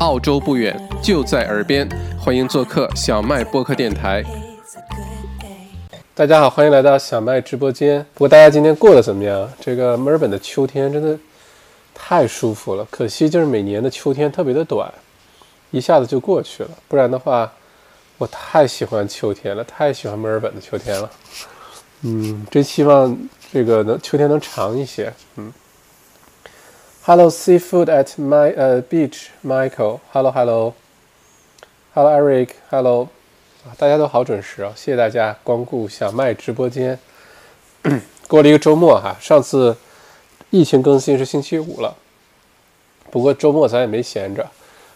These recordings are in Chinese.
澳洲不远，就在耳边，欢迎做客小麦播客电台。大家好，欢迎来到小麦直播间。不过大家今天过得怎么样？这个墨尔本的秋天真的太舒服了，可惜就是每年的秋天特别的短，一下子就过去了。不然的话，我太喜欢秋天了，太喜欢墨尔本的秋天了。嗯，真希望这个能秋天能长一些。嗯。Hello seafood at my 呃 beach Michael. Hello Hello. Hello Eric. Hello. 啊大家都好准时哦谢谢大家光顾小麦直播间。过了一个周末哈上次疫情更新是星期五了。不过周末咱也没闲着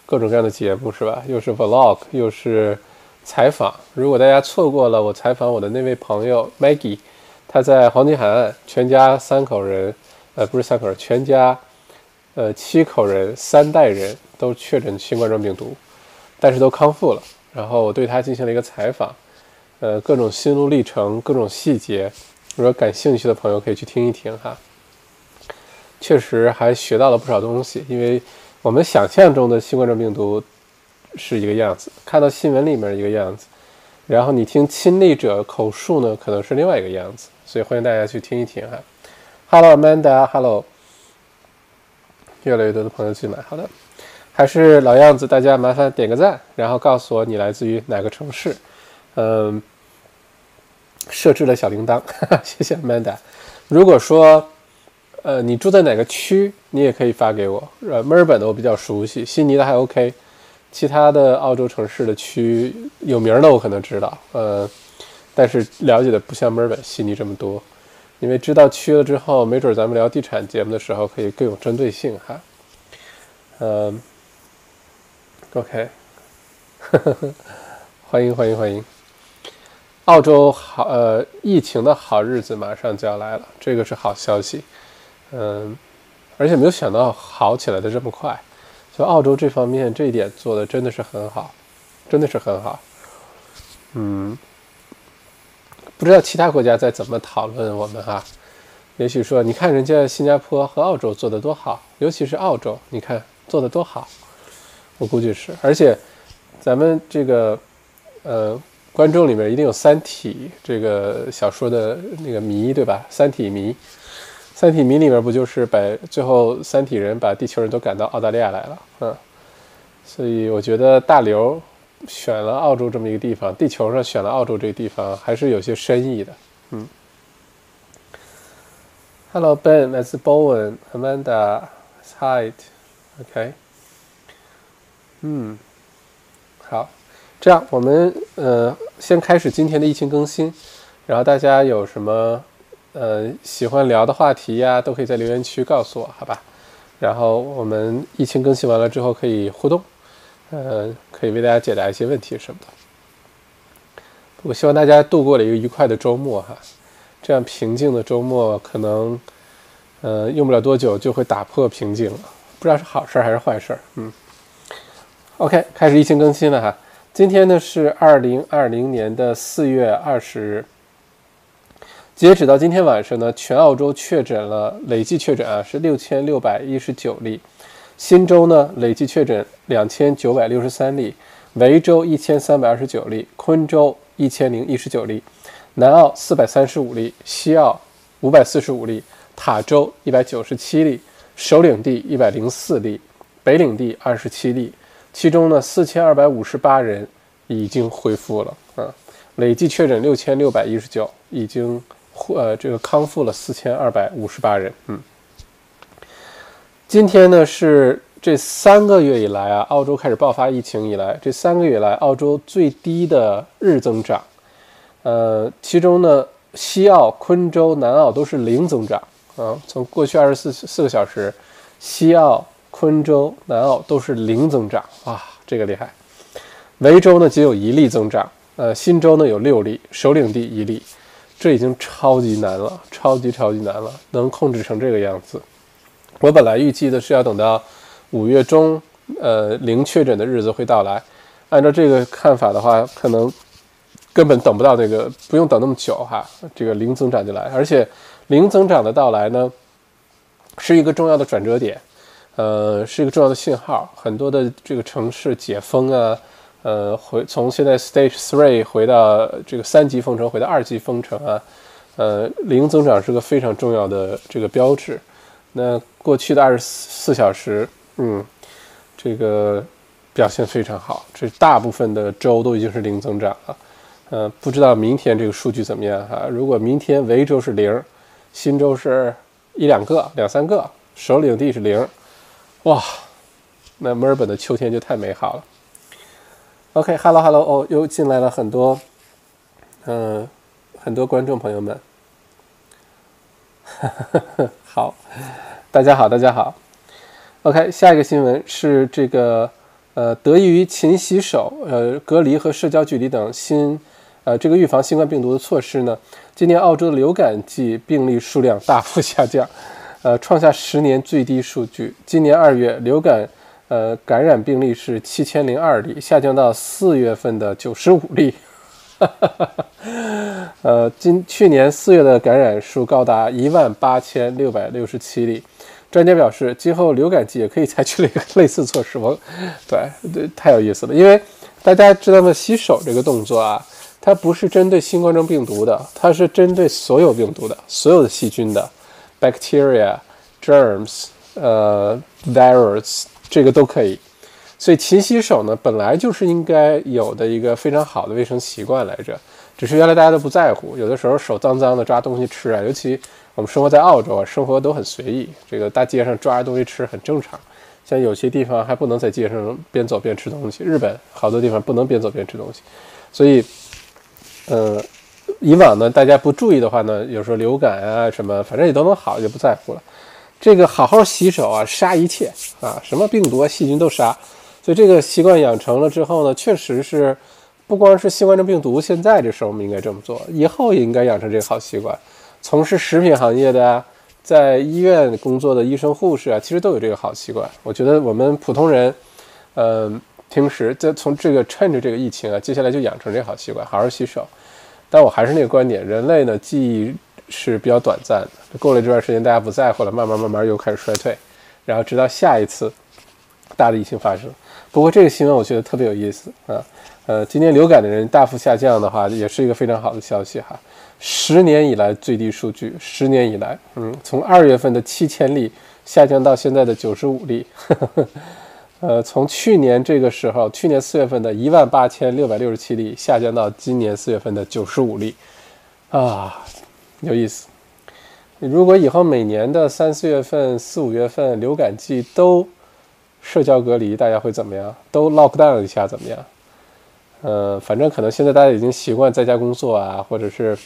各种各样的节目是吧？又是 vlog 又是采访。如果大家错过了我采访我的那位朋友 Maggie 他在黄金海岸全家三口人呃不是三口人全家。呃，七口人，三代人都确诊新冠状病毒，但是都康复了。然后我对他进行了一个采访，呃，各种心路历程，各种细节，如果感兴趣的朋友可以去听一听哈。确实还学到了不少东西，因为我们想象中的新冠状病毒是一个样子，看到新闻里面一个样子，然后你听亲历者口述呢，可能是另外一个样子。所以欢迎大家去听一听哈。Hello Amanda，Hello。越来越多的朋友去买，好的，还是老样子，大家麻烦点个赞，然后告诉我你来自于哪个城市，嗯，设置了小铃铛，谢谢 Amanda。如果说，呃，你住在哪个区，你也可以发给我。呃，墨尔本的我比较熟悉，悉尼的还 OK，其他的澳洲城市的区有名的我可能知道，呃，但是了解的不像墨尔本、悉尼这么多。因为知道区了之后，没准咱们聊地产节目的时候可以更有针对性哈。嗯，OK，欢迎欢迎欢迎。澳洲好呃，疫情的好日子马上就要来了，这个是好消息。嗯，而且没有想到好起来的这么快，就澳洲这方面这一点做的真的是很好，真的是很好。嗯。不知道其他国家在怎么讨论我们哈？也许说，你看人家新加坡和澳洲做的多好，尤其是澳洲，你看做的多好。我估计是，而且咱们这个呃观众里面一定有《三体》这个小说的那个迷，对吧？《三体》迷，《三体》迷里面不就是把最后三体人把地球人都赶到澳大利亚来了？嗯，所以我觉得大刘。选了澳洲这么一个地方，地球上选了澳洲这个地方，还是有些深意的。嗯。Hello Ben, that's Bowen, Amanda, Hyde. OK。嗯，好，这样我们呃先开始今天的疫情更新，然后大家有什么呃喜欢聊的话题呀，都可以在留言区告诉我，好吧？然后我们疫情更新完了之后可以互动。呃，可以为大家解答一些问题什么的。我希望大家度过了一个愉快的周末哈，这样平静的周末可能，呃，用不了多久就会打破平静了，不知道是好事还是坏事。嗯，OK，开始疫情更新了哈。今天呢是二零二零年的四月二十日，截止到今天晚上呢，全澳洲确诊了累计确诊啊是六千六百一十九例。新州呢，累计确诊两千九百六十三例，维州一千三百二十九例，昆州一千零一十九例，南澳四百三十五例，西澳五百四十五例，塔州一百九十七例，首领地一百零四例，北领地二十七例，其中呢，四千二百五十八人已经恢复了啊，累计确诊六千六百一十九，已经呃这个康复了四千二百五十八人，嗯。今天呢是这三个月以来啊，澳洲开始爆发疫情以来，这三个月来澳洲最低的日增长。呃，其中呢，西澳、昆州、南澳都是零增长啊。从过去二十四四个小时，西澳、昆州、南澳都是零增长，哇，这个厉害。维州呢仅有一例增长，呃，新州呢有六例，首领地一例，这已经超级难了，超级超级难了，能控制成这个样子。我本来预计的是要等到五月中，呃，零确诊的日子会到来。按照这个看法的话，可能根本等不到那个，不用等那么久哈。这个零增长就来，而且零增长的到来呢，是一个重要的转折点。呃，是一个重要的信号。很多的这个城市解封啊，呃，回从现在 Stage Three 回到这个三级封城，回到二级封城啊，呃，零增长是个非常重要的这个标志。那过去的二十四小时，嗯，这个表现非常好，这大部分的州都已经是零增长了。呃，不知道明天这个数据怎么样哈？如果明天维州是零，新州是一两个、两三个，首领地是零，哇，那墨尔本的秋天就太美好了。OK，Hello Hello，哦，又进来了很多，嗯，很多观众朋友们，好，大家好，大家好。OK，下一个新闻是这个，呃，得益于勤洗手、呃，隔离和社交距离等新。呃，这个预防新冠病毒的措施呢，今年澳洲的流感季病例数量大幅下降，呃，创下十年最低数据。今年二月流感呃感染病例是七千零二例，下降到四月份的九十五例。哈 呃，今去年四月的感染数高达一万八千六百六十七例。专家表示，今后流感季也可以采取了一个类似措施。我，对对，太有意思了，因为大家知道吗？洗手这个动作啊。它不是针对新冠状病毒的，它是针对所有病毒的，所有的细菌的，bacteria、germs、呃，virus，这个都可以。所以勤洗手呢，本来就是应该有的一个非常好的卫生习惯来着，只是原来大家都不在乎，有的时候手脏脏的抓东西吃啊，尤其我们生活在澳洲啊，生活都很随意，这个大街上抓着东西吃很正常。像有些地方还不能在街上边走边吃东西，日本好多地方不能边走边吃东西，所以。嗯，以往呢，大家不注意的话呢，有时候流感啊什么，反正也都能好，就不在乎了。这个好好洗手啊，杀一切啊，什么病毒啊、细菌都杀。所以这个习惯养成了之后呢，确实是不光是新冠状病毒，现在这时候我们应该这么做，以后也应该养成这个好习惯。从事食品行业的。啊，在医院工作的。医生护士啊，其实都有这个好习惯。我觉得我们普通人，嗯。平时在从这个趁着这个疫情啊，接下来就养成这个好习惯，好好洗手。但我还是那个观点，人类呢记忆是比较短暂的，过了这段时间大家不在乎了，慢慢慢慢又开始衰退，然后直到下一次大的。疫情发生。不过这个新闻我觉得特别有意思啊，呃，今年流感的人大幅下降的话，也是一个非常好的消息哈。十年以来最低数据，十年以来，嗯，从二月份的七千例下降到现在的九十五例。呃，从去年这个时候，去年四月份的一万八千六百六十七例下降到今年四月份的九十五例，啊，有意思。如果以后每年的三四月份、四五月份流感季都社交隔离，大家会怎么样？都 lock down 一下怎么样？呃，反正可能现在大家已经习惯在家工作啊，或者是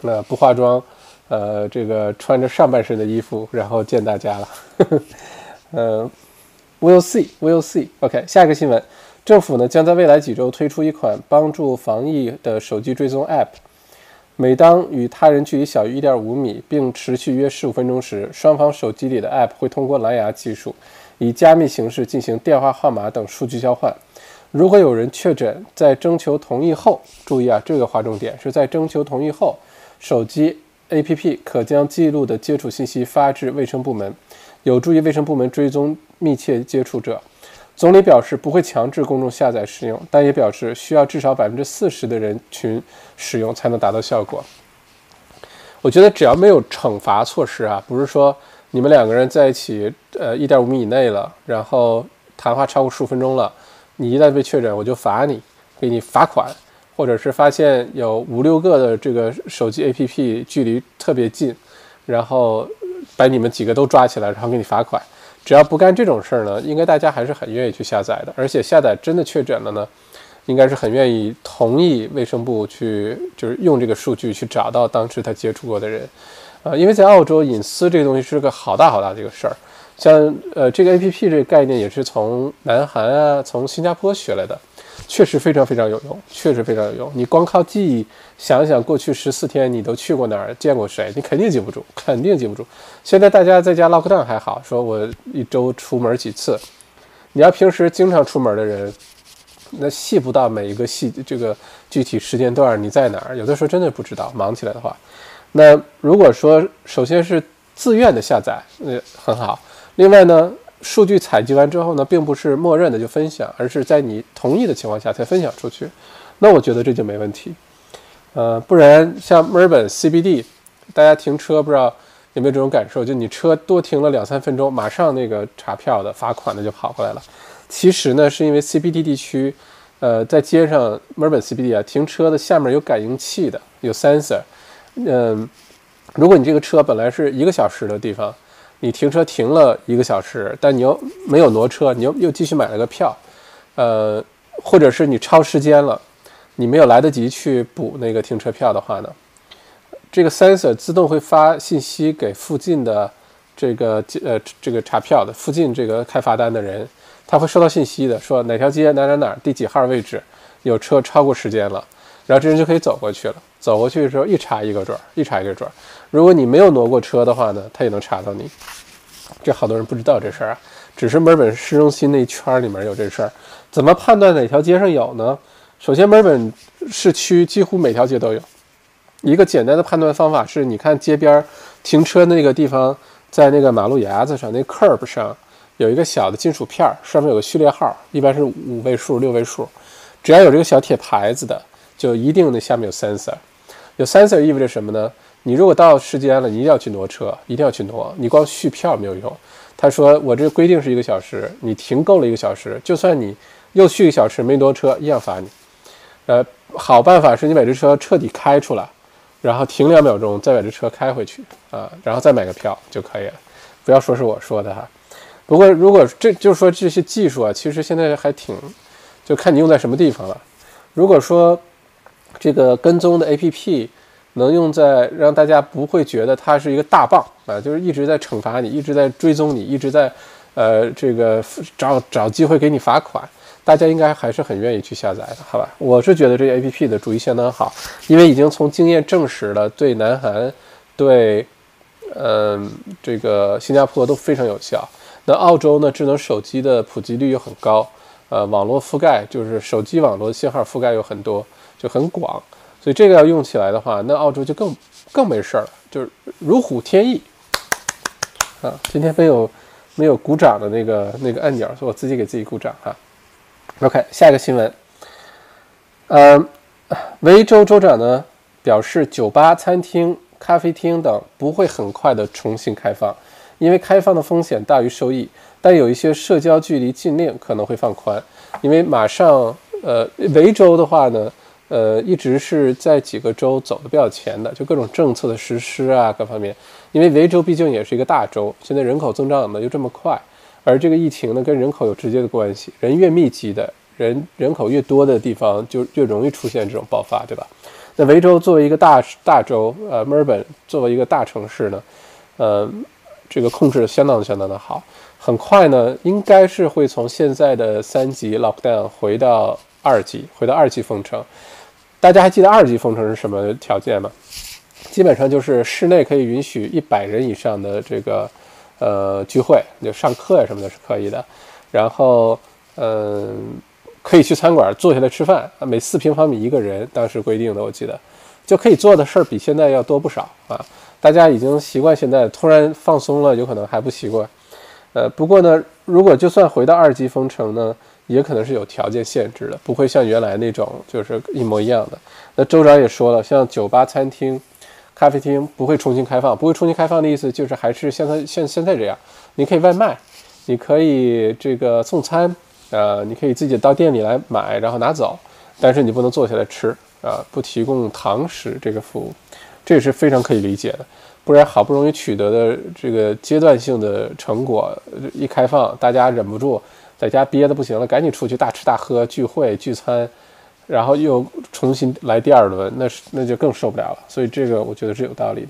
那不化妆，呃，这个穿着上半身的衣服然后见大家了，嗯。We'll see, we'll see. OK，下一个新闻，政府呢将在未来几周推出一款帮助防疫的手机追踪 App。每当与他人距离小于1.5米，并持续约15分钟时，双方手机里的 App 会通过蓝牙技术，以加密形式进行电话号码等数据交换。如果有人确诊，在征求同意后，注意啊，这个划重点是在征求同意后，手机 APP 可将记录的接触信息发至卫生部门。有助于卫生部门追踪密切接触者。总理表示不会强制公众下载使用，但也表示需要至少百分之四十的人群使用才能达到效果。我觉得只要没有惩罚措施啊，不是说你们两个人在一起，呃，一点五米以内了，然后谈话超过十五分钟了，你一旦被确诊，我就罚你，给你罚款，或者是发现有五六个的这个手机 APP 距离特别近，然后。把你们几个都抓起来，然后给你罚款。只要不干这种事儿呢，应该大家还是很愿意去下载的。而且下载真的确诊了呢，应该是很愿意同意卫生部去，就是用这个数据去找到当时他接触过的人。呃，因为在澳洲，隐私这个东西是个好大好大的一个事儿。像呃这个 A P P 这个概念也是从南韩啊，从新加坡学来的。确实非常非常有用，确实非常有用。你光靠记忆想想，过去十四天你都去过哪儿，见过谁，你肯定记不住，肯定记不住。现在大家在家 lock down 还好，说我一周出门几次。你要平时经常出门的人，那细不到每一个细这个具体时间段你在哪儿，有的时候真的不知道。忙起来的话，那如果说首先是自愿的下载，那很好。另外呢？数据采集完之后呢，并不是默认的就分享，而是在你同意的情况下才分享出去。那我觉得这就没问题。呃，不然像墨尔本 CBD，大家停车不知道有没有这种感受？就你车多停了两三分钟，马上那个查票的、罚款的就跑过来了。其实呢，是因为 CBD 地区，呃，在街上墨尔本 CBD 啊，停车的下面有感应器的，有 sensor。嗯，如果你这个车本来是一个小时的地方，你停车停了一个小时，但你又没有挪车，你又又继续买了个票，呃，或者是你超时间了。你没有来得及去补那个停车票的话呢，这个 sensor 自动会发信息给附近的这个呃这个查票的附近这个开罚单的人，他会收到信息的，说哪条街哪哪哪第几号位置有车超过时间了，然后这人就可以走过去了。走过去的时候一查一个准儿，一查一个准儿。如果你没有挪过车的话呢，他也能查到你。这好多人不知道这事儿啊，只是墨尔本市中心那一圈里面有这事儿。怎么判断哪条街上有呢？首先，墨尔本市区几乎每条街都有。一个简单的判断方法是，你看街边停车那个地方，在那个马路牙子上，那 curb 上有一个小的金属片儿，上面有个序列号，一般是五位数、六位数。只要有这个小铁牌子的，就一定那下面有 sensor。有 sensor 意味着什么呢？你如果到时间了，你一定要去挪车，一定要去挪。你光续票没有用。他说我这规定是一个小时，你停够了一个小时，就算你又续一个小时没挪车，一样罚你。呃，好办法是你把这车彻底开出来，然后停两秒钟，再把这车开回去啊，然后再买个票就可以了。不要说是我说的哈。不过如果这就是说这些技术啊，其实现在还挺，就看你用在什么地方了。如果说这个跟踪的 APP 能用在让大家不会觉得它是一个大棒啊，就是一直在惩罚你，一直在追踪你，一直在呃这个找找机会给你罚款。大家应该还是很愿意去下载的，好吧？我是觉得这个 A P P 的主意相当好，因为已经从经验证实了，对南韩、对嗯这个新加坡都非常有效。那澳洲呢，智能手机的普及率又很高，呃，网络覆盖就是手机网络信号覆盖有很多，就很广，所以这个要用起来的话，那澳洲就更更没事儿了，就是如虎添翼啊！今天没有没有鼓掌的那个那个按钮，所以我自己给自己鼓掌哈。OK，下一个新闻。呃，维州州长呢表示，酒吧、餐厅、咖啡厅等不会很快的重新开放，因为开放的风险大于收益。但有一些社交距离禁令可能会放宽，因为马上，呃，维州的话呢，呃，一直是在几个州走的比较前的，就各种政策的实施啊，各方面。因为维州毕竟也是一个大州，现在人口增长呢又这么快。而这个疫情呢，跟人口有直接的关系，人越密集的人，人口越多的地方，就越容易出现这种爆发，对吧？那维州作为一个大大州，呃，墨尔本作为一个大城市呢，呃，这个控制的相当相当的好，很快呢，应该是会从现在的三级 lockdown 回到二级，回到二级封城。大家还记得二级封城是什么条件吗？基本上就是室内可以允许一百人以上的这个。呃，聚会就上课呀什么的是可以的，然后嗯，可以去餐馆坐下来吃饭，每四平方米一个人，当时规定的我记得，就可以做的事儿比现在要多不少啊。大家已经习惯现在，突然放松了，有可能还不习惯。呃，不过呢，如果就算回到二级封城呢，也可能是有条件限制的，不会像原来那种就是一模一样的。那州长也说了，像酒吧、餐厅。咖啡厅不会重新开放，不会重新开放的意思就是还是像他像现在这样，你可以外卖，你可以这个送餐，呃，你可以自己到店里来买，然后拿走，但是你不能坐下来吃啊，不提供堂食这个服务，这也是非常可以理解的，不然好不容易取得的这个阶段性的成果一开放，大家忍不住在家憋得不行了，赶紧出去大吃大喝聚会聚餐。然后又重新来第二轮，那是那就更受不了了。所以这个我觉得是有道理的。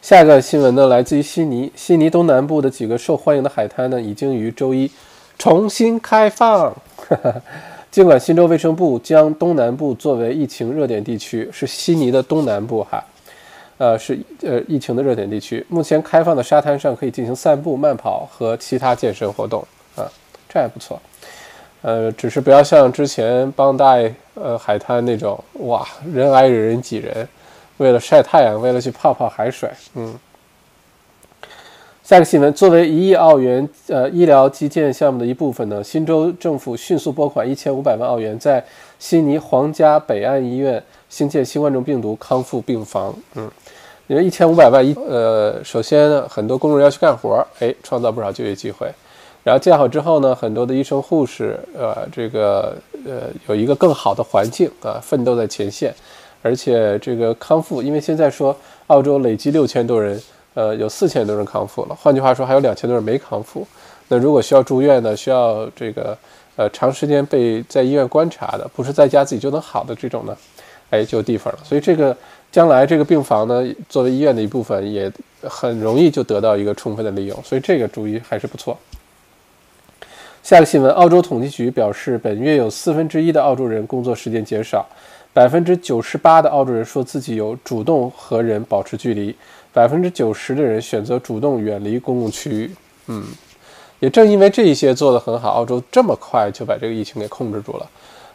下一个新闻呢，来自于悉尼，悉尼东南部的几个受欢迎的海滩呢，已经于周一重新开放。尽管新州卫生部将东南部作为疫情热点地区，是悉尼的东南部哈，呃是呃疫情的热点地区。目前开放的沙滩上可以进行散步、慢跑和其他健身活动，这还不错。呃，只是不要像之前邦代呃海滩那种，哇，人挨人人挤人，为了晒太阳，为了去泡泡海水，嗯。下个新闻，作为一亿澳元呃医疗基建项目的一部分呢，新州政府迅速拨款一千五百万澳元，在悉尼皇家北岸医院兴建新冠状病毒康复病房。嗯，因为一千五百万一呃，首先呢，很多工人要去干活，哎，创造不少就业机会。然后建好之后呢，很多的医生护士，呃，这个呃有一个更好的环境啊，奋斗在前线。而且这个康复，因为现在说澳洲累计六千多人。呃，有四千多人康复了。换句话说，还有两千多人没康复。那如果需要住院呢？需要这个呃长时间被在医院观察的，不是在家自己就能好的这种呢？哎，就有地方了。所以这个将来这个病房呢，作为医院的一部分，也很容易就得到一个充分的利用。所以这个主意还是不错。下个新闻，澳洲统计局表示，本月有四分之一的澳洲人工作时间减少，百分之九十八的澳洲人说自己有主动和人保持距离。百分之九十的人选择主动远离公共区域。嗯，也正因为这一些做得很好，澳洲这么快就把这个疫情给控制住了。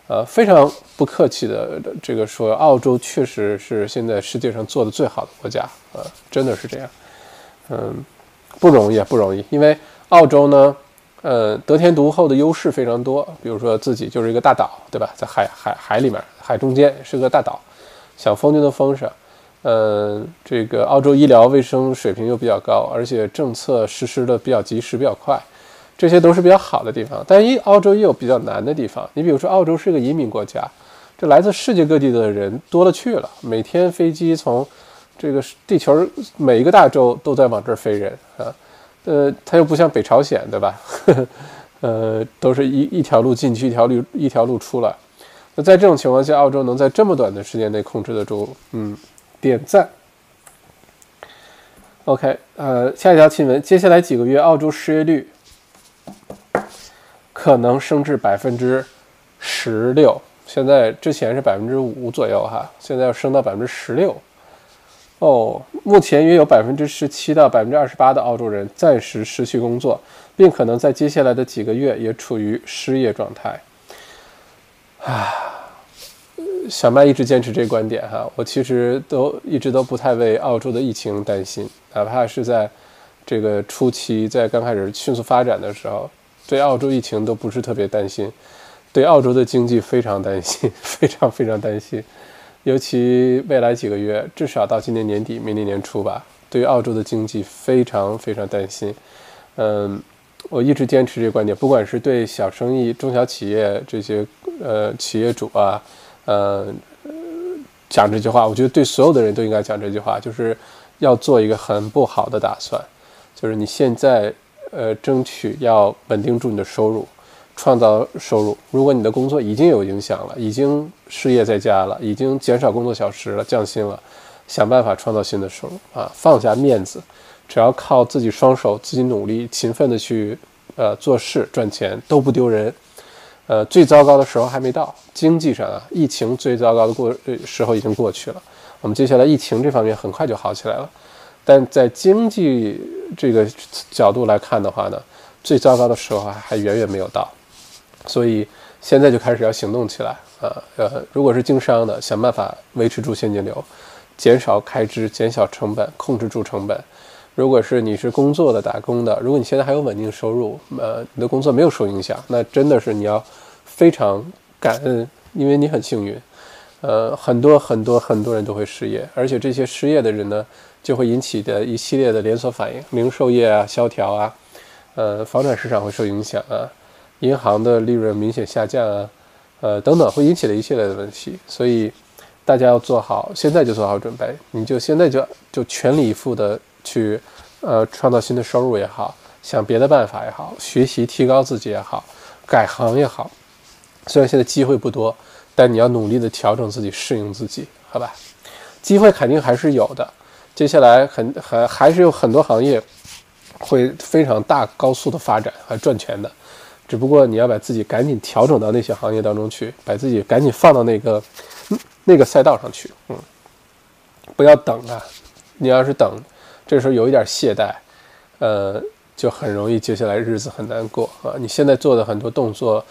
呃，非常不客气的这个说，澳洲确实是现在世界上做的最好的国家。呃，真的是这样。嗯，不容易，不容易。因为澳洲呢，呃，得天独厚的优势非常多。比如说自己就是一个大岛，对吧？在海海海里面，海中间是个大岛，想封就能封上。呃，这个澳洲医疗卫生水平又比较高，而且政策实施的比较及时、比较快，这些都是比较好的地方。但一澳洲也有比较难的地方。你比如说，澳洲是个移民国家，这来自世界各地的人多了去了，每天飞机从这个地球每一个大洲都在往这儿飞人啊。呃它又不像北朝鲜，对吧？呃，都是一一条路进去，一条路一条路出来。那在这种情况下，澳洲能在这么短的时间内控制得住，嗯。点赞。OK，呃，下一条新闻，接下来几个月，澳洲失业率可能升至百分之十六。现在之前是百分之五左右哈，现在要升到百分之十六。哦，目前约有百分之十七到百分之二十八的澳洲人暂时失去工作，并可能在接下来的几个月也处于失业状态。啊。小麦一直坚持这观点哈，我其实都一直都不太为澳洲的疫情担心，哪怕是在这个初期，在刚开始迅速发展的时候，对澳洲疫情都不是特别担心，对澳洲的经济非常担心，非常非常担心，尤其未来几个月，至少到今年年底、明年年初吧，对于澳洲的经济非常非常担心。嗯，我一直坚持这个观点，不管是对小生意、中小企业这些呃企业主啊。呃，讲这句话，我觉得对所有的人都应该讲这句话，就是要做一个很不好的打算，就是你现在呃争取要稳定住你的收入，创造收入。如果你的工作已经有影响了，已经失业在家了，已经减少工作小时了，降薪了，想办法创造新的收入啊，放下面子，只要靠自己双手，自己努力、勤奋的去呃做事赚钱都不丢人。呃，最糟糕的时候还没到，经济上啊，疫情最糟糕的过呃时候已经过去了。我们接下来疫情这方面很快就好起来了，但在经济这个角度来看的话呢，最糟糕的时候还还远远没有到，所以现在就开始要行动起来啊。呃，如果是经商的，想办法维持住现金流，减少开支，减小成本，控制住成本。如果是你是工作的打工的，如果你现在还有稳定收入，呃，你的工作没有受影响，那真的是你要非常感恩，因为你很幸运。呃，很多很多很多人都会失业，而且这些失业的人呢，就会引起的一系列的连锁反应，零售业啊萧条啊，呃，房产市场会受影响啊，银行的利润明显下降啊，呃，等等，会引起的一系列的问题。所以大家要做好，现在就做好准备，你就现在就就全力以赴的。去，呃，创造新的收入也好，想别的办法也好，学习提高自己也好，改行也好，虽然现在机会不多，但你要努力的调整自己，适应自己，好吧？机会肯定还是有的，接下来很还还是有很多行业会非常大高速的发展，和赚钱的，只不过你要把自己赶紧调整到那些行业当中去，把自己赶紧放到那个那个赛道上去，嗯，不要等啊，你要是等。这时候有一点懈怠，呃，就很容易接下来日子很难过啊！你现在做的很多动作，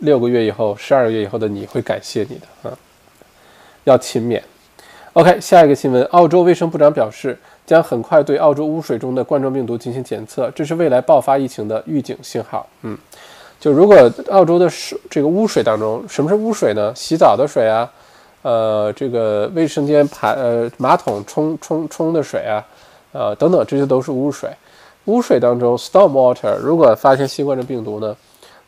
六个月以后、十二个月以后的你会感谢你的啊！要勤勉。OK，下一个新闻，澳洲卫生部长表示，将很快对澳洲污水中的冠状病毒进行检测，这是未来爆发疫情的预警信号。嗯，就如果澳洲的水这个污水当中，什么是污水呢？洗澡的水啊，呃，这个卫生间排呃马桶冲冲冲的水啊，呃等等，这些都是污水。污水当中，storm water，如果发现新冠状病毒呢，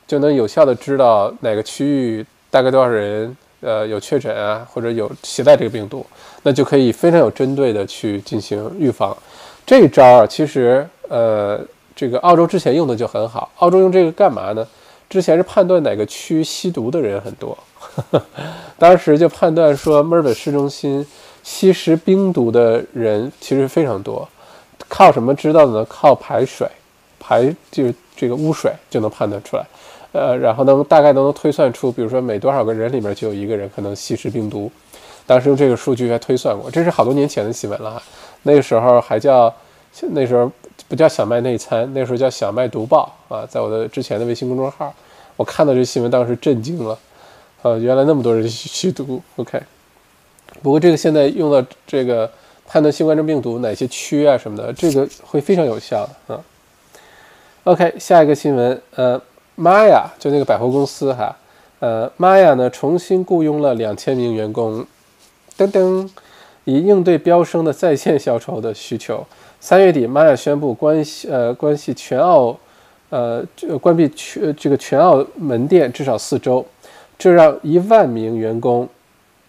就能有效的知道哪个区域大概多少人。呃，有确诊啊，或者有携带这个病毒，那就可以非常有针对的去进行预防。这一招啊，其实呃，这个澳洲之前用的就很好。澳洲用这个干嘛呢？之前是判断哪个区吸毒的人很多，当时就判断说墨尔本市中心吸食冰毒的人其实非常多。靠什么知道的呢？靠排水，排就是这个污水就能判断出来。呃，然后能大概都能推算出，比如说每多少个人里面就有一个人可能吸食冰毒，当时用这个数据来推算过，这是好多年前的新闻了哈。那个时候还叫，那时候不叫小麦内参，那时候叫小麦读报啊，在我的之前的微信公众号，我看到这新闻当时震惊了，呃，原来那么多人吸毒。OK，不过这个现在用到这个判断新冠状病毒哪些区啊什么的，这个会非常有效的啊。OK，下一个新闻，呃。玛雅就那个百货公司哈，呃，玛雅呢重新雇佣了两千名员工，噔噔，以应对飙升的在线销售的需求。三月底，玛雅宣布关系呃关系全澳，呃关闭全这个全澳门店至少四周，这让一万名员工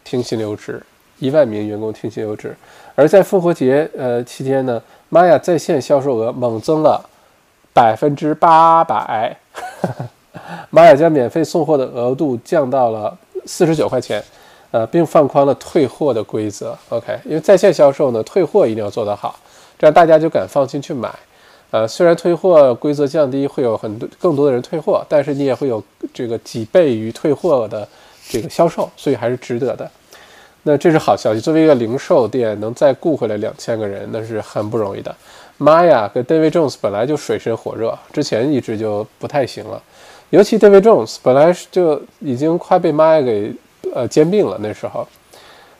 停薪留职，一万名员工停薪留职。而在复活节呃期间呢，玛雅在线销售额猛增了百分之八百。玛雅将免费送货的额度降到了四十九块钱，呃，并放宽了退货的规则。OK，因为在线销售呢，退货一定要做得好，这样大家就敢放心去买。呃，虽然退货规则降低，会有很多更多的人退货，但是你也会有这个几倍于退货的这个销售，所以还是值得的。那这是好消息，作为一个零售店，能再雇回来两千个人，那是很不容易的。Maya 跟 David Jones 本来就水深火热，之前一直就不太行了。尤其 David Jones 本来就已经快被 Maya 给呃兼并了，那时候，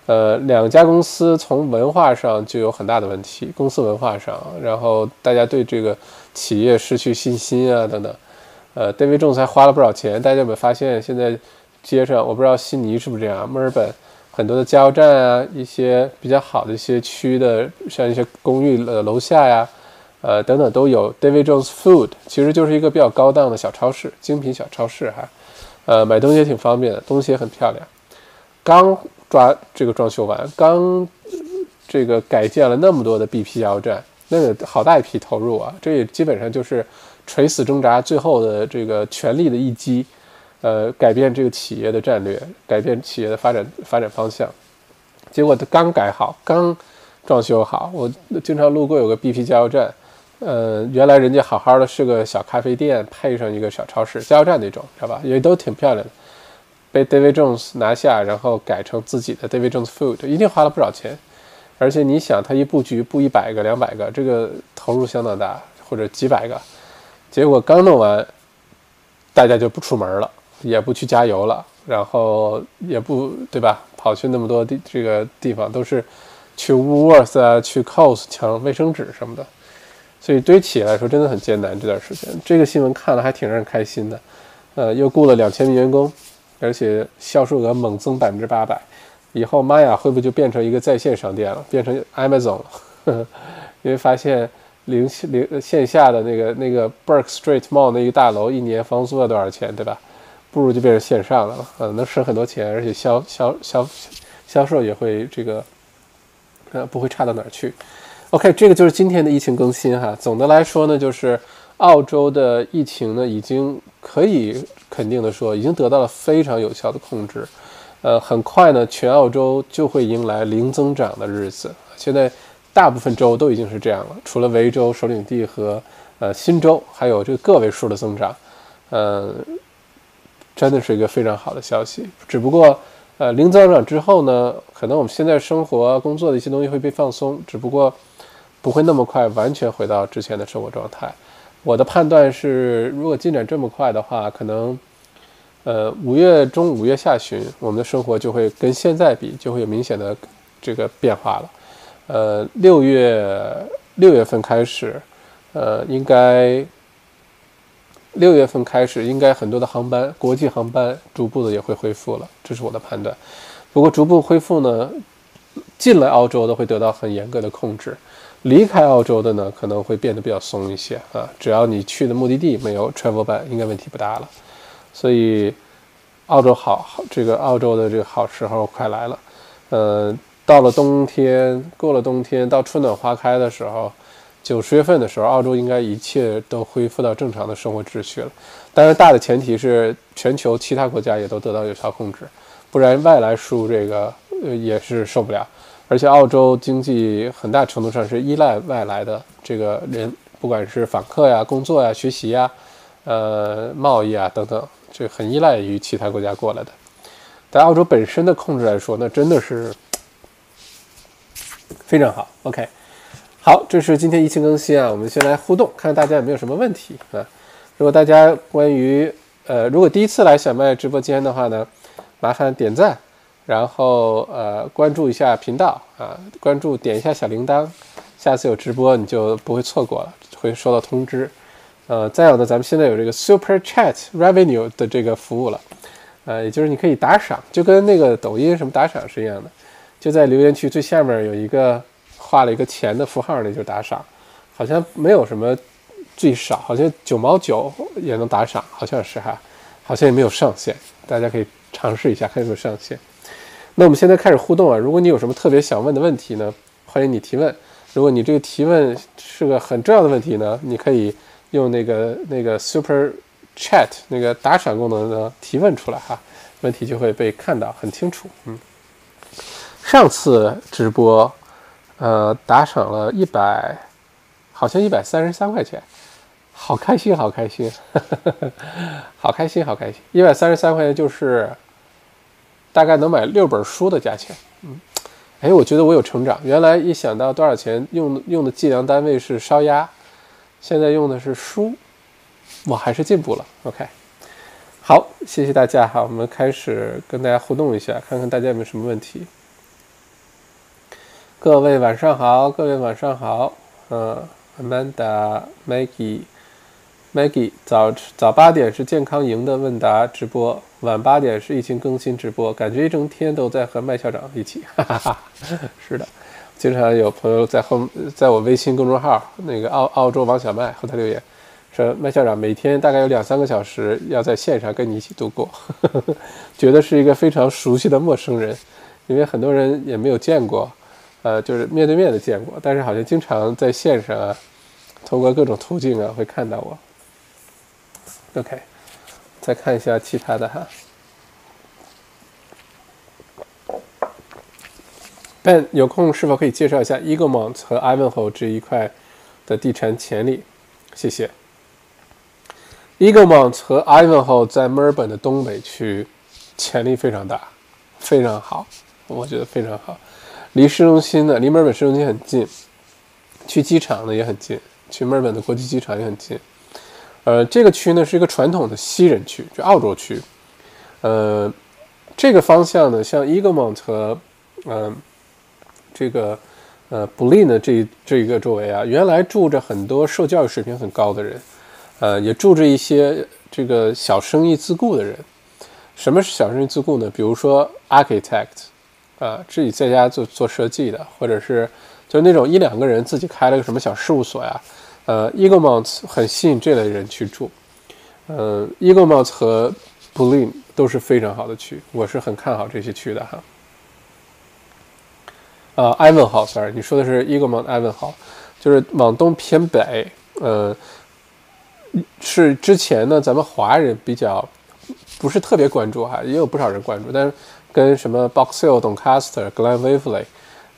呃，两家公司从文化上就有很大的问题，公司文化上，然后大家对这个企业失去信心啊等等。呃，David Jones 还花了不少钱，大家有没有发现？现在街上我不知道悉尼是不是这样，墨尔本。很多的加油站啊，一些比较好的一些区的，像一些公寓的楼下呀，呃等等都有 David Jones Food，其实就是一个比较高档的小超市，精品小超市哈，呃买东西也挺方便的，东西也很漂亮。刚抓这个装修完，刚这个改建了那么多的 BP 加油站，那个好大一批投入啊，这也基本上就是垂死挣扎最后的这个全力的一击。呃，改变这个企业的战略，改变企业的发展发展方向。结果他刚改好，刚装修好，我经常路过有个 BP 加油站，呃，原来人家好好的是个小咖啡店，配上一个小超市，加油站那种，知道吧？也都挺漂亮的。被 David Jones 拿下，然后改成自己的 David Jones Food，一定花了不少钱。而且你想，他一布局布一百个、两百个，这个投入相当大，或者几百个。结果刚弄完，大家就不出门了。也不去加油了，然后也不对吧？跑去那么多地这个地方，都是去 Woolworth 啊，去 c o s 抢卫生纸什么的，所以对于企业来说真的很艰难。这段时间，这个新闻看了还挺让人开心的。呃，又雇了两千名员工，而且销售额猛增百分之八百。以后玛雅会不会就变成一个在线商店了，变成 Amazon 了？因为发现零零线下的那个那个 Burke Street Mall 那一大楼一年房租要多少钱，对吧？不如就变成线上了，呃，能省很多钱，而且销销销销售也会这个，呃，不会差到哪儿去。OK，这个就是今天的疫情更新哈。总的来说呢，就是澳洲的疫情呢，已经可以肯定的说，已经得到了非常有效的控制。呃，很快呢，全澳洲就会迎来零增长的日子。现在大部分州都已经是这样了，除了维州首领地和呃新州还有这个个位数的增长，呃。真的是一个非常好的消息，只不过，呃，零增长之后呢，可能我们现在生活、工作的一些东西会被放松，只不过不会那么快完全回到之前的生活状态。我的判断是，如果进展这么快的话，可能，呃，五月中、五月下旬，我们的生活就会跟现在比，就会有明显的这个变化了。呃，六月六月份开始，呃，应该六月份开始，应该很多的航班，国际航班逐步的也会恢复了，这是我的判断。不过逐步恢复呢，进来澳洲的会得到很严格的控制，离开澳洲的呢可能会变得比较松一些啊。只要你去的目的地没有 travel ban，应该问题不大了。所以，澳洲好，这个澳洲的这个好时候快来了，呃。到了冬天，过了冬天，到春暖花开的时候，九十月份的时候，澳洲应该一切都恢复到正常的生活秩序了。当然，大的前提是全球其他国家也都得到有效控制，不然外来输入这个呃也是受不了。而且，澳洲经济很大程度上是依赖外来的这个人，不管是访客呀、工作呀、学习呀、呃贸易啊等等，这很依赖于其他国家过来的。在澳洲本身的控制来说，那真的是。非常好，OK，好，这是今天疫情更新啊，我们先来互动，看看大家有没有什么问题啊。如果大家关于呃，如果第一次来小麦直播间的话呢，麻烦点赞，然后呃关注一下频道啊，关注点一下小铃铛，下次有直播你就不会错过了，会收到通知。呃，再有呢，咱们现在有这个 Super Chat Revenue 的这个服务了，呃，也就是你可以打赏，就跟那个抖音什么打赏是一样的。就在留言区最下面有一个画了一个钱的符号，那就是打赏，好像没有什么最少，好像九毛九也能打赏，好像是哈，好像也没有上限，大家可以尝试一下看有没有上限。那我们现在开始互动啊，如果你有什么特别想问的问题呢，欢迎你提问。如果你这个提问是个很重要的问题呢，你可以用那个那个 Super Chat 那个打赏功能呢提问出来哈，问题就会被看到很清楚，嗯。上次直播，呃，打赏了一百，好像一百三十三块钱，好开心，好开心，好开心，好开心！一百三十三块钱就是大概能买六本书的价钱。嗯，哎，我觉得我有成长。原来一想到多少钱，用用的计量单位是烧鸭，现在用的是书，我还是进步了。OK，好，谢谢大家哈，我们开始跟大家互动一下，看看大家有没有什么问题。各位晚上好，各位晚上好，嗯，Amanda、Maggie、Maggie，早早八点是健康营的问答直播，晚八点是疫情更新直播，感觉一整天都在和麦校长一起，哈哈哈。是的，经常有朋友在后，在我微信公众号那个澳澳洲王小麦后台留言，说麦校长每天大概有两三个小时要在线上跟你一起度过呵呵，觉得是一个非常熟悉的陌生人，因为很多人也没有见过。呃，就是面对面的见过，但是好像经常在线上啊，通过各种途径啊会看到我。OK，再看一下其他的哈。Ben 有空是否可以介绍一下 Eaglemont 和 Ivanhoe 这一块的地产潜力？谢谢。Eaglemont 和 Ivanhoe 在墨尔本的东北区，潜力非常大，非常好，我觉得非常好。离市中心呢，离墨尔本市中心很近，去机场呢也很近，去墨尔本的国际机场也很近。呃，这个区呢是一个传统的西人区，就澳洲区。呃，这个方向呢，像 Eaglemont 和嗯这个呃 b l i n 的这这一个周围啊，原来住着很多受教育水平很高的人，呃，也住着一些这个小生意自雇的人。什么是小生意自雇呢？比如说 architect。啊，自己在家做做设计的，或者是就那种一两个人自己开了个什么小事务所呀，呃，Eaglemont 很吸引这类人去住，呃，Eaglemont 和 b l i n 都是非常好的区，我是很看好这些区的哈。呃，Ivanhoe，sorry，你说的是 Eaglemont Ivanhoe，就是往东偏北，呃，是之前呢咱们华人比较不是特别关注哈，也有不少人关注，但是。跟什么 Box Hill、Doncaster、Glen Waverley，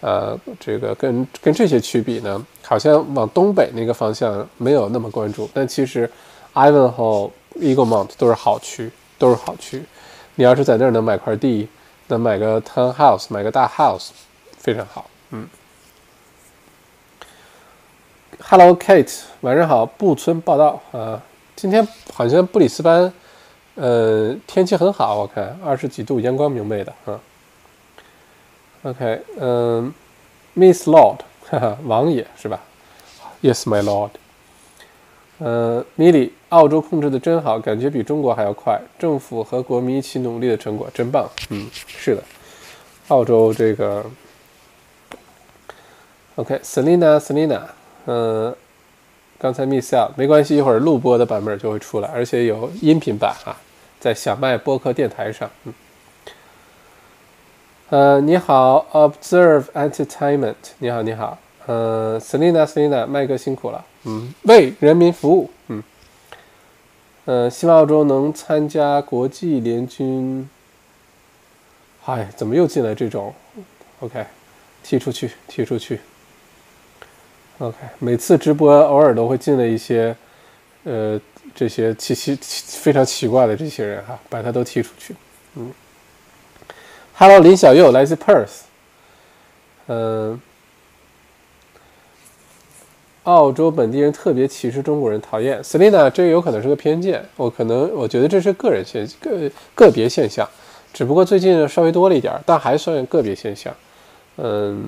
呃，这个跟跟这些区比呢，好像往东北那个方向没有那么关注。但其实 Ivanhoe、Eaglemont 都是好区，都是好区。你要是在那儿能买块地，能买个 townhouse，买个大 house，非常好。嗯。Hello Kate，晚上好，布村报道啊，今天好像布里斯班。呃，天气很好，我看二十几度，阳光明媚的啊。OK，嗯，Miss Lord，哈哈，王爷是吧？Yes, my lord。嗯，米里，澳洲控制的真好，感觉比中国还要快。政府和国民一起努力的成果真棒。嗯，是的，澳洲这个。OK，Selina，Selina，嗯，刚才 miss 掉，没关系，一会儿录播的版本就会出来，而且有音频版啊，在小麦播客电台上。嗯。呃，你好，Observe Entertainment，你好，你好，呃，Selina，Selina，麦哥辛苦了，嗯，为人民服务，嗯，呃，希望澳洲能参加国际联军。哎，怎么又进来这种？OK，踢出去，踢出去。OK，每次直播偶尔都会进来一些，呃，这些奇奇非常奇怪的这些人哈，把他都踢出去，嗯。Hello，林小佑来自 Perth。嗯，澳洲本地人特别歧视中国人，讨厌 Selina，这有可能是个偏见。我可能我觉得这是个人现个个别现象，只不过最近稍微多了一点，但还算个别现象。嗯，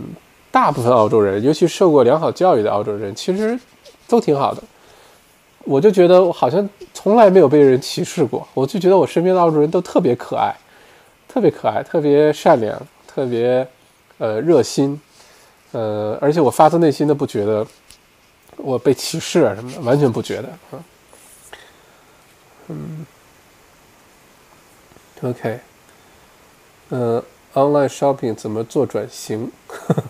大部分澳洲人，尤其受过良好教育的澳洲人，其实都挺好的。我就觉得我好像从来没有被人歧视过，我就觉得我身边的澳洲人都特别可爱。特别可爱，特别善良，特别呃热心，呃，而且我发自内心的不觉得我被歧视啊什么的，完全不觉得啊。嗯，OK，嗯，online shopping 怎么做转型？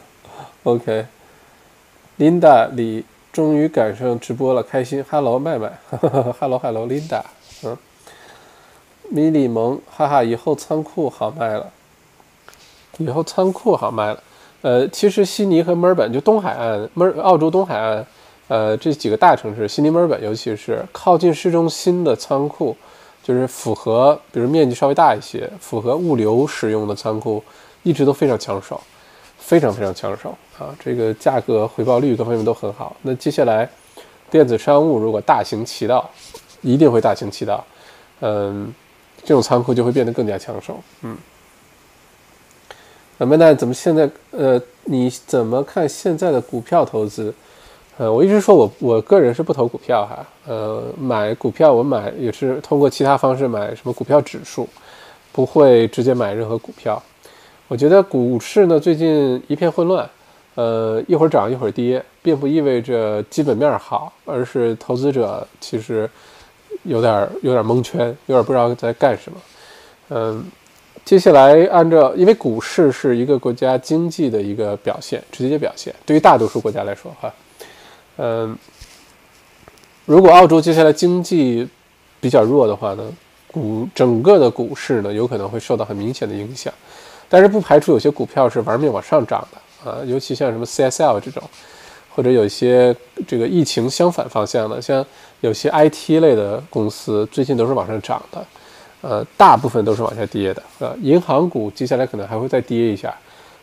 OK，Linda 李终于赶上直播了，开心。Hello，麦麦，Hello，Hello，Linda，嗯。米里蒙，哈哈，以后仓库好卖了，以后仓库好卖了。呃，其实悉尼和墨尔本就东海岸，墨澳洲东海岸，呃，这几个大城市，悉尼、墨尔本，尤其是靠近市中心的仓库，就是符合，比如面积稍微大一些，符合物流使用的仓库，一直都非常抢手，非常非常抢手啊！这个价格回报率各方面都很好。那接下来，电子商务如果大行其道，一定会大行其道，嗯。这种仓库就会变得更加抢手，嗯。那么那怎么现在呃，你怎么看现在的股票投资？呃，我一直说我我个人是不投股票哈，呃，买股票我买也是通过其他方式买什么股票指数，不会直接买任何股票。我觉得股市呢最近一片混乱，呃，一会儿涨一会儿跌，并不意味着基本面好，而是投资者其实。有点有点蒙圈，有点不知道在干什么。嗯，接下来按照，因为股市是一个国家经济的一个表现，直接表现。对于大多数国家来说，哈，嗯，如果澳洲接下来经济比较弱的话呢，股整个的股市呢有可能会受到很明显的影响。但是不排除有些股票是玩命往上涨的啊，尤其像什么 CSL 这种。或者有一些这个疫情相反方向的，像有些 IT 类的公司最近都是往上涨的，呃，大部分都是往下跌的。呃，银行股接下来可能还会再跌一下，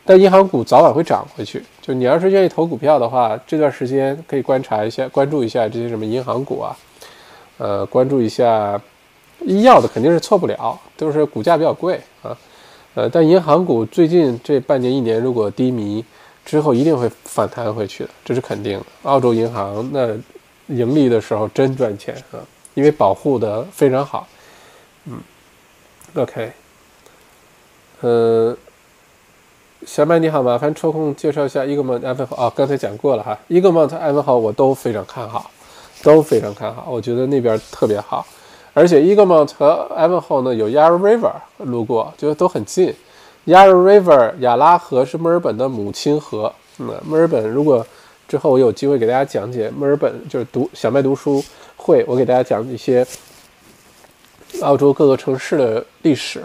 但银行股早晚会涨回去。就你要是愿意投股票的话，这段时间可以观察一下，关注一下这些什么银行股啊，呃，关注一下医药的肯定是错不了，都是股价比较贵啊，呃，但银行股最近这半年一年如果低迷。之后一定会反弹回去的，这是肯定的。澳洲银行那盈利的时候真赚钱啊，因为保护的非常好。嗯，OK，呃，小麦你好，麻烦抽空介绍一下 Eaglemont Evan 啊，刚才讲过了哈，Eaglemont Ivanhoe 我都非常看好，都非常看好，我觉得那边特别好，而且 Eaglemont 和 Ivanhoe 呢有 Yarra River 路过，觉得都很近。Yarra River 亚拉河是墨尔本的母亲河。嗯，墨尔本如果之后我有机会给大家讲解墨尔本，就是读小麦读书会，我给大家讲一些澳洲各个城市的历史。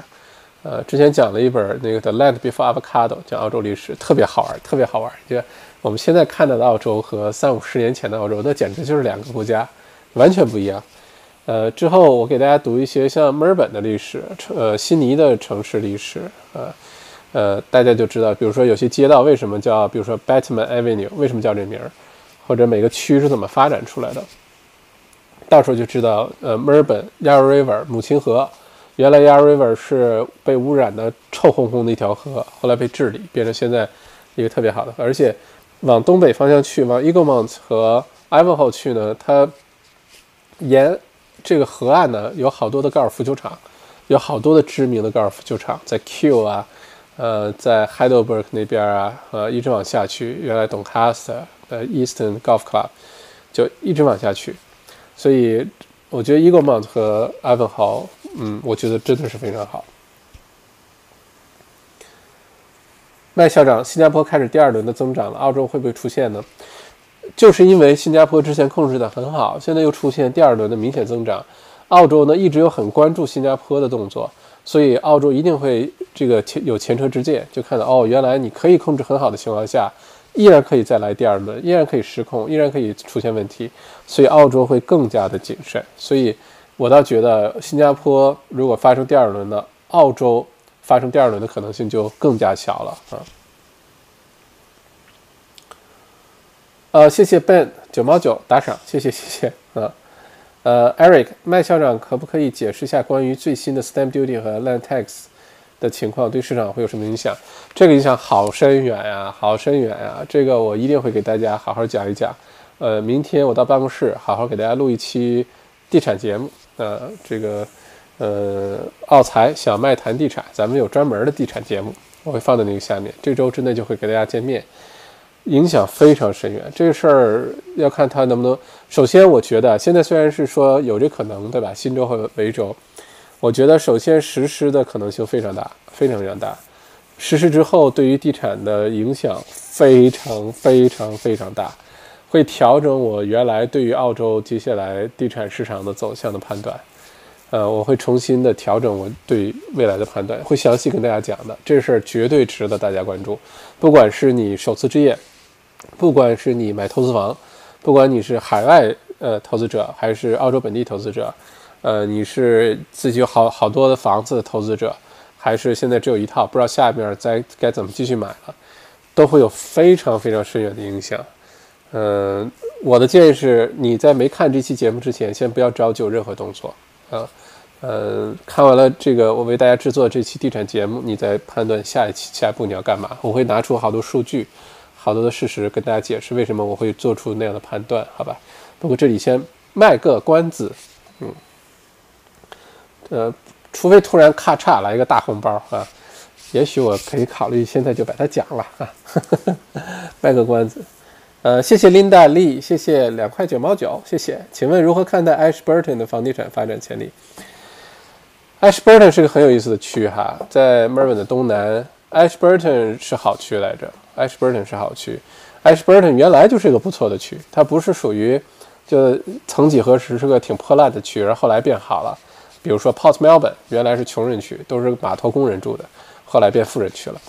呃，之前讲了一本那个《The Land Before Avocado》，讲澳洲历史，特别好玩，特别好玩。就我们现在看到的澳洲和三五十年前的澳洲，那简直就是两个国家，完全不一样。呃，之后我给大家读一些像墨尔本的历史，呃，悉尼的城市历史，呃。呃，大家就知道，比如说有些街道为什么叫，比如说 Batman Avenue 为什么叫这名儿，或者每个区是怎么发展出来的，到时候就知道，呃，墨尔本 Yarra River 母亲河原来 Yarra River 是被污染的臭烘烘的一条河，后来被治理，变成现在一个特别好的河。而且往东北方向去，往 Eaglemont 和 Ivanhoe 去呢，它沿这个河岸呢有好多的高尔夫球场，有好多的知名的高尔夫球场，在 Q 啊，呃，在 Heidelberg 那边啊，呃，一直往下去，原来 Doncaster 呃 Eastern Golf Club 就一直往下去，所以我觉得 Eagle Mount 和 Ivanhoe。嗯，我觉得真的是非常好。麦校长，新加坡开始第二轮的增长了，澳洲会不会出现呢？就是因为新加坡之前控制的很好，现在又出现第二轮的明显增长，澳洲呢一直有很关注新加坡的动作，所以澳洲一定会这个前有前车之鉴，就看到哦，原来你可以控制很好的情况下，依然可以再来第二轮，依然可以失控，依然可以出现问题，所以澳洲会更加的谨慎，所以。我倒觉得，新加坡如果发生第二轮呢，澳洲发生第二轮的可能性就更加小了啊。呃，谢谢 Ben 九毛九打赏，谢谢谢谢啊。呃，Eric 麦校长可不可以解释一下关于最新的 Stamp Duty 和 Land Tax 的情况，对市场会有什么影响？这个影响好深远呀，好深远呀，这个我一定会给大家好好讲一讲。呃，明天我到办公室好好给大家录一期地产节目。呃，这个，呃，奥财小麦谈地产，咱们有专门的地产节目，我会放在那个下面。这周之内就会给大家见面，影响非常深远。这个事儿要看它能不能。首先，我觉得现在虽然是说有这可能，对吧？新州和维州，我觉得首先实施的可能性非常大，非常非常大。实施之后，对于地产的影响非常非常非常大。会调整我原来对于澳洲接下来地产市场的走向的判断，呃，我会重新的调整我对未来的判断，会详细跟大家讲的。这事儿绝对值得大家关注。不管是你首次置业，不管是你买投资房，不管你是海外呃投资者还是澳洲本地投资者，呃，你是自己有好好多的房子的投资者，还是现在只有一套，不知道下面再该怎么继续买了，都会有非常非常深远的影响。嗯，我的建议是，你在没看这期节目之前，先不要着急有任何动作啊。呃，看完了这个，我为大家制作这期地产节目，你再判断下一期下一步你要干嘛。我会拿出好多数据，好多的事实跟大家解释为什么我会做出那样的判断，好吧？不过这里先卖个关子，嗯，呃，除非突然咔嚓来一个大红包啊，也许我可以考虑现在就把它讲了啊，卖个关子。呃，谢谢 Linda Lee，谢谢两块九毛九，谢谢。请问如何看待 Ashburton 的房地产发展潜力？Ashburton 是个很有意思的区哈，在墨尔本的东南，Ashburton 是好区来着。Ashburton 是好区，Ashburton 原来就是一个不错的区，它不是属于就曾几何时是个挺破烂的区，然后后来变好了。比如说 Port Melbourne 原来是穷人区，都是码头工人住的，后来变富人区了。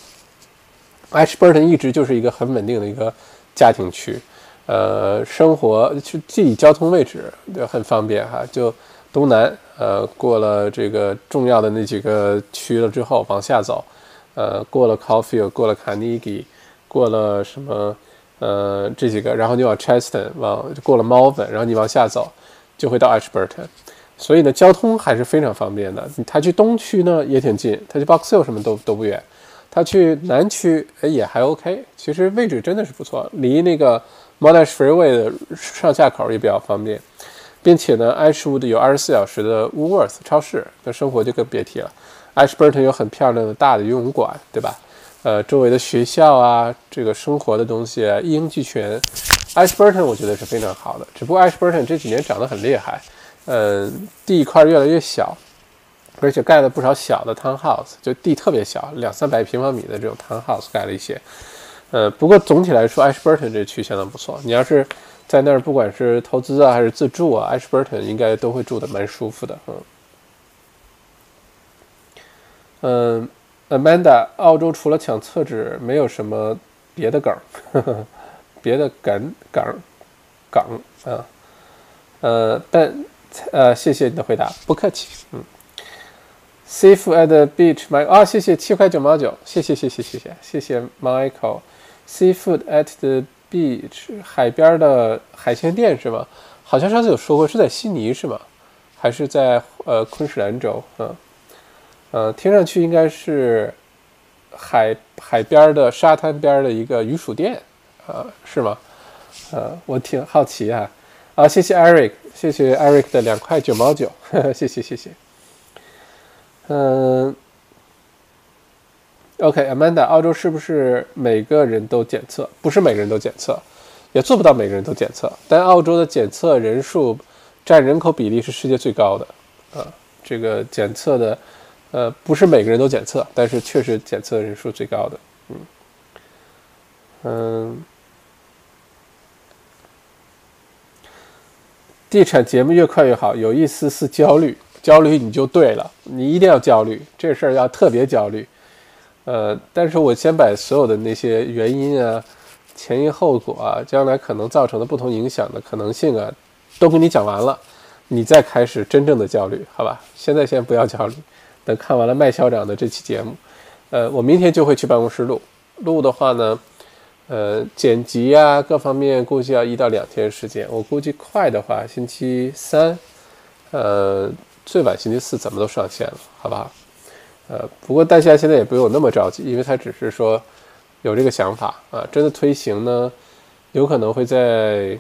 Ashburton 一直就是一个很稳定的一个。家庭区，呃，生活就地理交通位置就很方便哈，就东南，呃，过了这个重要的那几个区了之后，往下走，呃，过了 Caulfield，过了 Carnegie，过了什么，呃，这几个，然后你往 Cheston，往过了 Malvern，然后你往下走，就会到 Ashburton，所以呢，交通还是非常方便的。他去东区呢也挺近，他去 Box Hill 什么都都不远。他去南区，哎，也还 OK，其实位置真的是不错，离那个 Monash Freeway 的上下口也比较方便，并且呢，Ashwood 有二十四小时的 Woolworth 超市，那生活就更别提了。Ashburton 有很漂亮的大的游泳馆，对吧？呃，周围的学校啊，这个生活的东西一应俱全。Ashburton 我觉得是非常好的，只不过 Ashburton 这几年涨得很厉害，嗯，地块越来越小。而且盖了不少小的 townhouse，就地特别小，两三百平方米的这种 townhouse 盖了一些。呃，不过总体来说，Ashburton 这区相当不错。你要是在那儿，不管是投资啊还是自住啊，Ashburton 应该都会住得蛮舒服的。嗯，嗯，Amanda，澳洲除了抢厕纸，没有什么别的梗，呵 呵别的梗梗梗啊。呃，但呃，谢谢你的回答，不客气。嗯。Seafood at the beach，买啊，谢谢七块九毛九，谢谢谢谢谢谢谢谢 Michael。Seafood at the beach，海边的海鲜店是吗？好像上次有说过是在悉尼是吗？还是在呃昆士兰州？嗯，呃，听上去应该是海海边的沙滩边的一个鱼薯店，啊，是吗？呃，我挺好奇啊。啊，谢谢 Eric，谢谢 Eric 的两块九毛九，谢 谢谢谢。嗯，OK，Amanda，澳洲是不是每个人都检测？不是每个人都检测，也做不到每个人都检测。但澳洲的检测人数占人口比例是世界最高的。啊，这个检测的。呃，不是每个人都检测，但是确实检测人数最高的。嗯，嗯，地产节目越快越好，有一丝丝焦虑，焦虑你就对了，你一定要焦虑，这事儿要特别焦虑。呃，但是我先把所有的那些原因啊、前因后果啊、将来可能造成的不同影响的可能性啊，都给你讲完了，你再开始真正的焦虑，好吧？现在先不要焦虑。等看完了麦校长的这期节目，呃，我明天就会去办公室录。录的话呢，呃，剪辑啊，各方面估计要一到两天时间。我估计快的话，星期三，呃，最晚星期四怎么都上线了，好不好？呃，不过大家现在也不用那么着急，因为他只是说有这个想法啊。真的推行呢，有可能会在，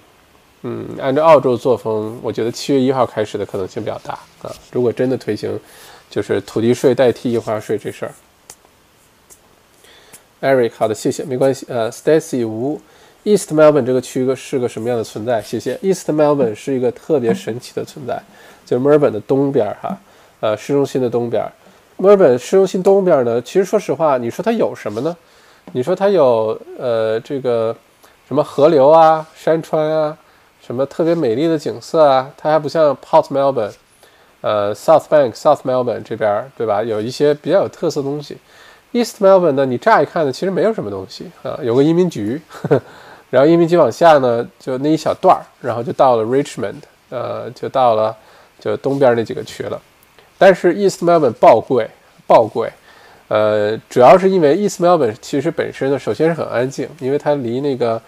嗯，按照澳洲作风，我觉得七月一号开始的可能性比较大啊。如果真的推行。就是土地税代替印花税这事儿，Eric，好的，谢谢，没关系。呃，Stacy 吴，East Melbourne 这个区个是个什么样的存在？谢谢。East Melbourne 是一个特别神奇的存在，就是墨尔本的东边哈，呃，市中心的东边。墨尔本市中心东边呢，其实说实话，你说它有什么呢？你说它有呃这个什么河流啊、山川啊，什么特别美丽的景色啊？它还不像 Port Melbourne。呃，South Bank、South Melbourne 这边，对吧？有一些比较有特色的东西。East Melbourne 呢，你乍一看呢，其实没有什么东西啊，有个移民局呵呵，然后移民局往下呢，就那一小段儿，然后就到了 Richmond，呃，就到了就东边那几个区了。但是 East Melbourne 爆贵，爆贵，呃，主要是因为 East Melbourne 其实本身呢，首先是很安静，因为它离那个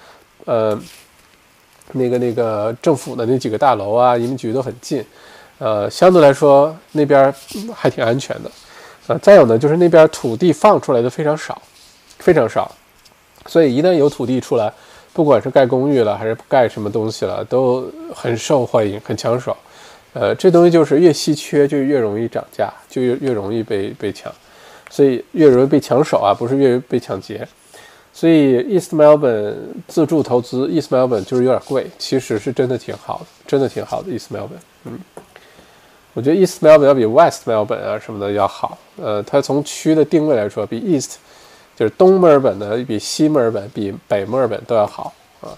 呃那个那个政府的那几个大楼啊，移民局都很近。呃，相对来说那边还挺安全的，呃，再有呢，就是那边土地放出来的非常少，非常少，所以一旦有土地出来，不管是盖公寓了还是盖什么东西了，都很受欢迎，很抢手。呃，这东西就是越稀缺就越容易涨价，就越越容易被被抢，所以越容易被抢手啊，不是越被抢劫。所以 East Melbourne 自助投资 East Melbourne 就是有点贵，其实是真的挺好的，真的挺好的 East Melbourne，嗯。我觉得 East Melbourne 要比 West Melbourne 啊什么的要好，呃，它从区的定位来说，比 East 就是东墨尔本的比西墨尔本比北墨尔本都要好啊，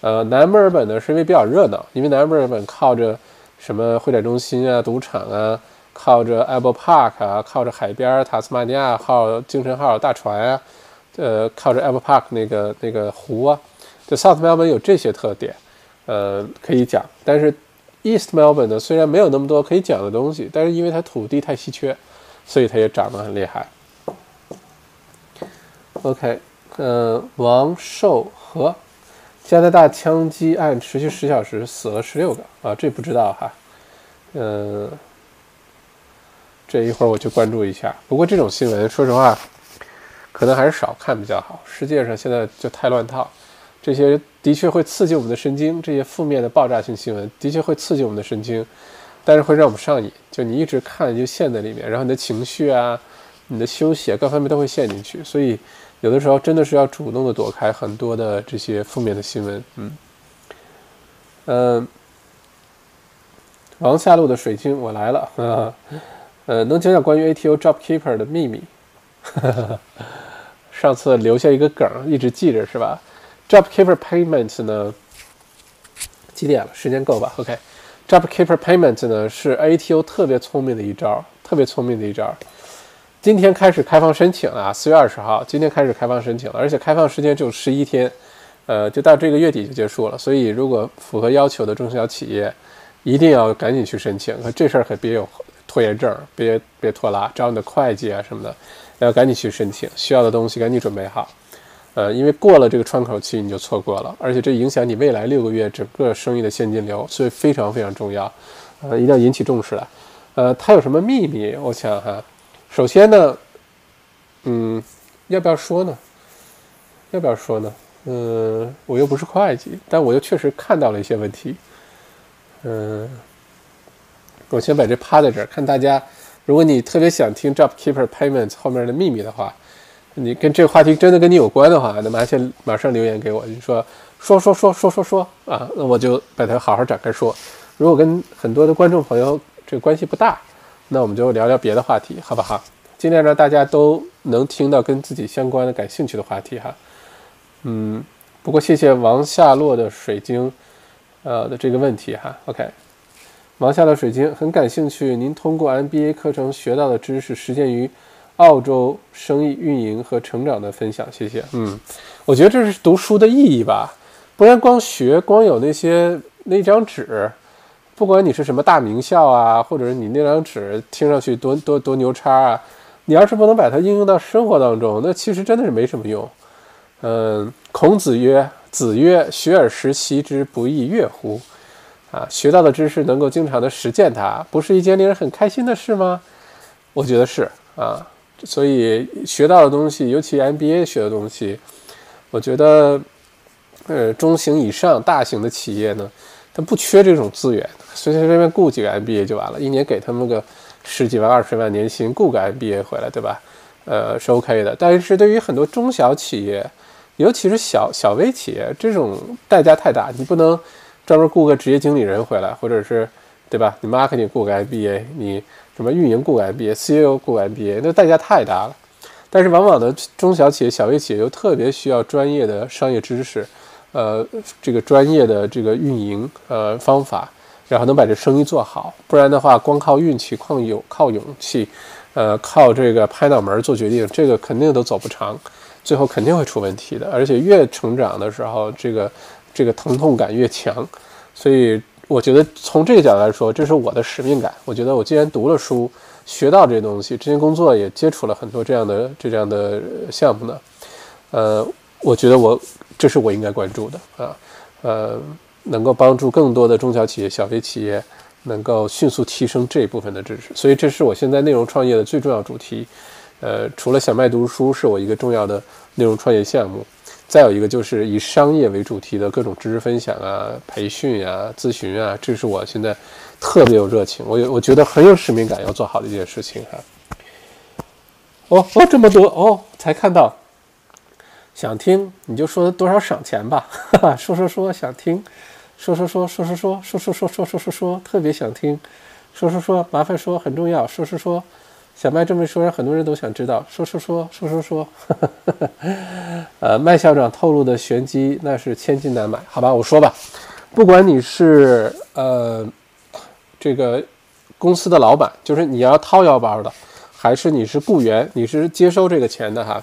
呃，南墨尔本呢是因为比较热闹，因为南墨尔本靠着什么会展中心啊、赌场啊，靠着 Apple Park 啊，靠着海边塔斯马尼亚号、精神号大船啊，呃，靠着 Apple Park 那个那个湖啊，就 South Melbourne 有这些特点，呃，可以讲，但是。East Melbourne 呢，虽然没有那么多可以讲的东西，但是因为它土地太稀缺，所以它也涨得很厉害。OK，呃，王寿和加拿大枪击案持续十小时，死了十六个啊，这不知道哈。嗯，这一会儿我去关注一下。不过这种新闻，说实话，可能还是少看比较好。世界上现在就太乱套。这些的确会刺激我们的神经，这些负面的爆炸性新闻的确会刺激我们的神经，但是会让我们上瘾。就你一直看，就陷在里面，然后你的情绪啊、你的休息啊，各方面都会陷进去。所以有的时候真的是要主动的躲开很多的这些负面的新闻。嗯，嗯，王下路的水晶，我来了。呃，能讲讲关于 ATO JobKeeper 的秘密？上次留下一个梗，一直记着是吧？JobKeeper Payments 呢？几点了？时间够吧？OK，JobKeeper Payments 呢是 ATO 特别聪明的一招，特别聪明的一招。今天开始开放申请啊，四月二十号，今天开始开放申请了，而且开放时间只有十一天，呃，就到这个月底就结束了。所以，如果符合要求的中小企业，一定要赶紧去申请。可这事儿可别有拖延症，别别拖拉，找你的会计啊什么的，要赶紧去申请，需要的东西赶紧准备好。呃，因为过了这个窗口期，你就错过了，而且这影响你未来六个月整个生意的现金流，所以非常非常重要，呃，一定要引起重视了。呃，它有什么秘密？我想哈，首先呢，嗯，要不要说呢？要不要说呢？嗯，我又不是会计，但我又确实看到了一些问题。嗯，我先把这趴在这儿，看大家。如果你特别想听 JobKeeper Payments 后面的秘密的话，你跟这个话题真的跟你有关的话，那么先马上留言给我，你说说说说说说说啊，那我就把它好好展开说。如果跟很多的观众朋友这个关系不大，那我们就聊聊别的话题，好不好？尽量让大家都能听到跟自己相关的、感兴趣的话题哈。嗯，不过谢谢王夏洛的水晶，呃的这个问题哈。OK。王夏洛水晶很感兴趣，您通过 MBA 课程学到的知识实践于澳洲生意运营和成长的分享，谢谢。嗯，我觉得这是读书的意义吧，不然光学光有那些那张纸，不管你是什么大名校啊，或者是你那张纸听上去多多多牛叉啊，你要是不能把它应用到生活当中，那其实真的是没什么用。嗯，孔子曰：“子曰，学而时习之，不亦说乎？”啊，学到的知识能够经常的实践它，不是一件令人很开心的事吗？我觉得是啊，所以学到的东西，尤其 MBA 学的东西，我觉得，呃，中型以上大型的企业呢，它不缺这种资源，随随便便雇几个 MBA 就完了，一年给他们个十几万、二十万年薪，雇个 MBA 回来，对吧？呃，是 OK 的。但是对于很多中小企业，尤其是小小微企业，这种代价太大，你不能。专门雇个职业经理人回来，或者是，对吧？你 marketing 雇个 MBA，你什么运营雇 MBA，CEO 雇 MBA，那代价太大了。但是往往的，中小企业、小微企业又特别需要专业的商业知识，呃，这个专业的这个运营呃方法，然后能把这生意做好。不然的话，光靠运气、靠勇、靠勇气，呃，靠这个拍脑门做决定，这个肯定都走不长，最后肯定会出问题的。而且越成长的时候，这个。这个疼痛感越强，所以我觉得从这个角度来说，这是我的使命感。我觉得我既然读了书，学到这些东西，之前工作也接触了很多这样的这样的项目呢，呃，我觉得我这是我应该关注的啊，呃，能够帮助更多的中小企业、小微企业能够迅速提升这一部分的知识。所以这是我现在内容创业的最重要主题。呃，除了小麦读书是我一个重要的内容创业项目。再有一个就是以商业为主题的各种知识分享啊、培训啊、咨询啊，这是我现在特别有热情，我有我觉得很有使命感要做好的一件事情哈。哦哦，这么多哦，才看到，想听你就说多少赏钱吧，哈哈，说说说想听，说说说说说说说说说说说说说特别想听，说说说麻烦说很重要，说说说。小麦这么一说，让很多人都想知道。说说说说说说，呃，麦校长透露的玄机那是千金难买，好吧，我说吧，不管你是呃这个公司的老板，就是你要掏腰包的，还是你是雇员，你是接收这个钱的哈。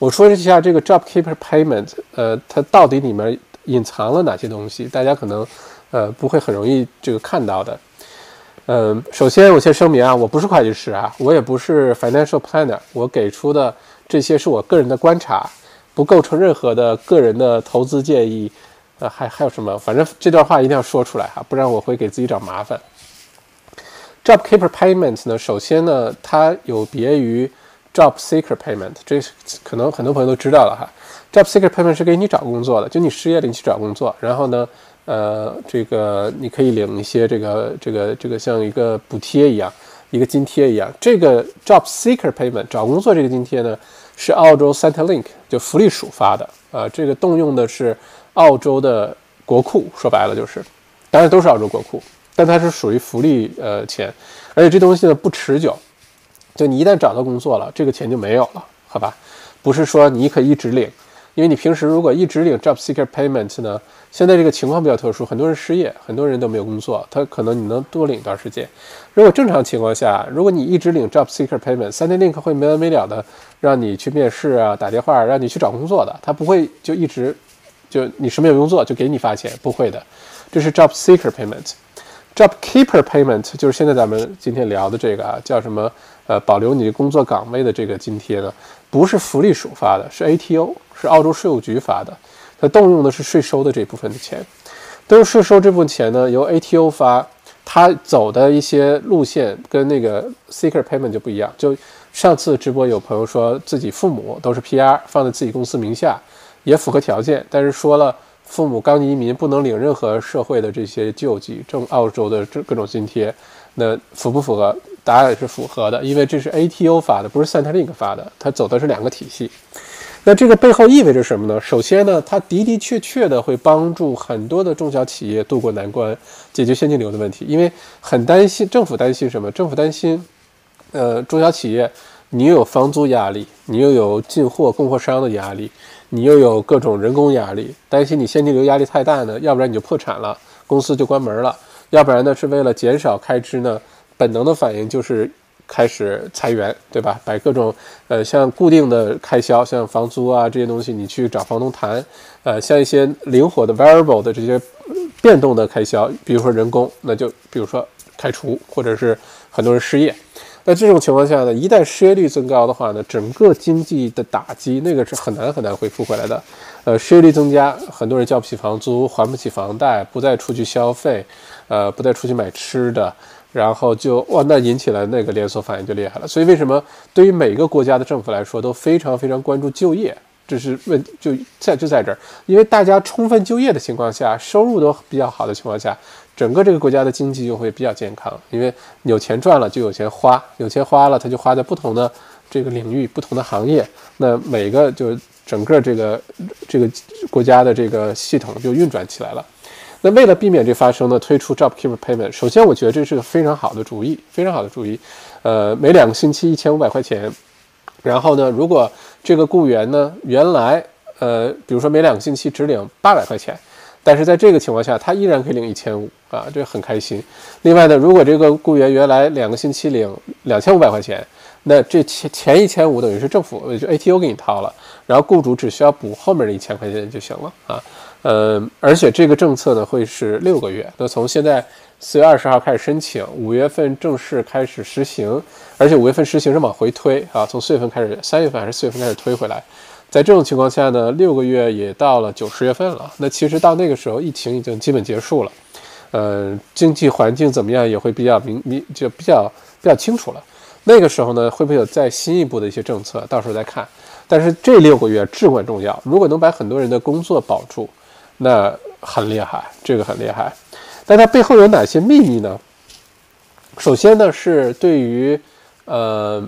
我说一下这个 JobKeeper Payment，呃，它到底里面隐藏了哪些东西，大家可能呃不会很容易这个看到的。嗯，首先我先声明啊，我不是会计师啊，我也不是 financial planner，我给出的这些是我个人的观察，不构成任何的个人的投资建议。呃，还还有什么？反正这段话一定要说出来哈，不然我会给自己找麻烦。JobKeeper Payment 呢，首先呢，它有别于 Job Seeker Payment，这可能很多朋友都知道了哈。Job Seeker Payment 是给你找工作的，就你失业了你去找工作，然后呢。呃，这个你可以领一些这个这个这个像一个补贴一样，一个津贴一样。这个 Job Seeker Payment 找工作这个津贴呢，是澳洲 Centrelink 就福利署发的啊。这个动用的是澳洲的国库，说白了就是，当然都是澳洲国库，但它是属于福利呃钱，而且这东西呢不持久，就你一旦找到工作了，这个钱就没有了，好吧？不是说你可以一直领，因为你平时如果一直领 Job Seeker Payment 呢。现在这个情况比较特殊，很多人失业，很多人都没有工作。他可能你能多领一段时间。如果正常情况下，如果你一直领 Job Seeker Payment，三天 Link 会没完没了的让你去面试啊，打电话让你去找工作的，他不会就一直就你什么也不用做就给你发钱，不会的。这是 Job Seeker Payment。Job Keeper Payment 就是现在咱们今天聊的这个啊，叫什么？呃，保留你工作岗位的这个津贴呢，不是福利署发的，是 ATO，是澳洲税务局发的。它动用的是税收的这部分的钱，都是税收这部分钱呢，由 ATO 发，它走的一些路线跟那个 seeker payment 就不一样。就上次直播有朋友说自己父母都是 PR，放在自己公司名下，也符合条件，但是说了父母刚移民不能领任何社会的这些救济，挣澳洲的这各种津贴，那符不符合？答案是符合的，因为这是 ATO 发的，不是 Centrelink 发的，它走的是两个体系。那这个背后意味着什么呢？首先呢，它的的确确的会帮助很多的中小企业渡过难关，解决现金流的问题。因为很担心，政府担心什么？政府担心，呃，中小企业你又有房租压力，你又有进货供货商的压力，你又有各种人工压力，担心你现金流压力太大呢，要不然你就破产了，公司就关门了；要不然呢，是为了减少开支呢，本能的反应就是。开始裁员，对吧？把各种呃像固定的开销，像房租啊这些东西，你去找房东谈。呃，像一些灵活的 variable 的这些变动的开销，比如说人工，那就比如说开除，或者是很多人失业。那这种情况下呢，一旦失业率增高的话呢，整个经济的打击那个是很难很难恢复回来的。呃，失业率增加，很多人交不起房租，还不起房贷，不再出去消费，呃，不再出去买吃的。然后就哇，那引起了那个连锁反应就厉害了。所以为什么对于每个国家的政府来说都非常非常关注就业？这是问就在就在这儿，因为大家充分就业的情况下，收入都比较好的情况下，整个这个国家的经济就会比较健康。因为有钱赚了就有钱花，有钱花了他就花在不同的这个领域、不同的行业，那每个就整个这个这个国家的这个系统就运转起来了。那为了避免这发生呢，推出 JobKeeper Payment。首先，我觉得这是个非常好的主意，非常好的主意。呃，每两个星期一千五百块钱。然后呢，如果这个雇员呢原来呃，比如说每两个星期只领八百块钱，但是在这个情况下，他依然可以领一千五啊，这很开心。另外呢，如果这个雇员原来两个星期领两千五百块钱，那这前前一千五等于是政府就 ATO 给你掏了，然后雇主只需要补后面的一千块钱就行了啊。呃，而且这个政策呢会是六个月，那从现在四月二十号开始申请，五月份正式开始实行，而且五月份实行是往回推啊，从四月份开始，三月份还是四月份开始推回来。在这种情况下呢，六个月也到了九十月份了，那其实到那个时候疫情已经基本结束了，呃，经济环境怎么样也会比较明明就比较比较清楚了。那个时候呢，会不会有再新一步的一些政策，到时候再看。但是这六个月至关重要，如果能把很多人的工作保住。那很厉害，这个很厉害，但它背后有哪些秘密呢？首先呢，是对于，呃，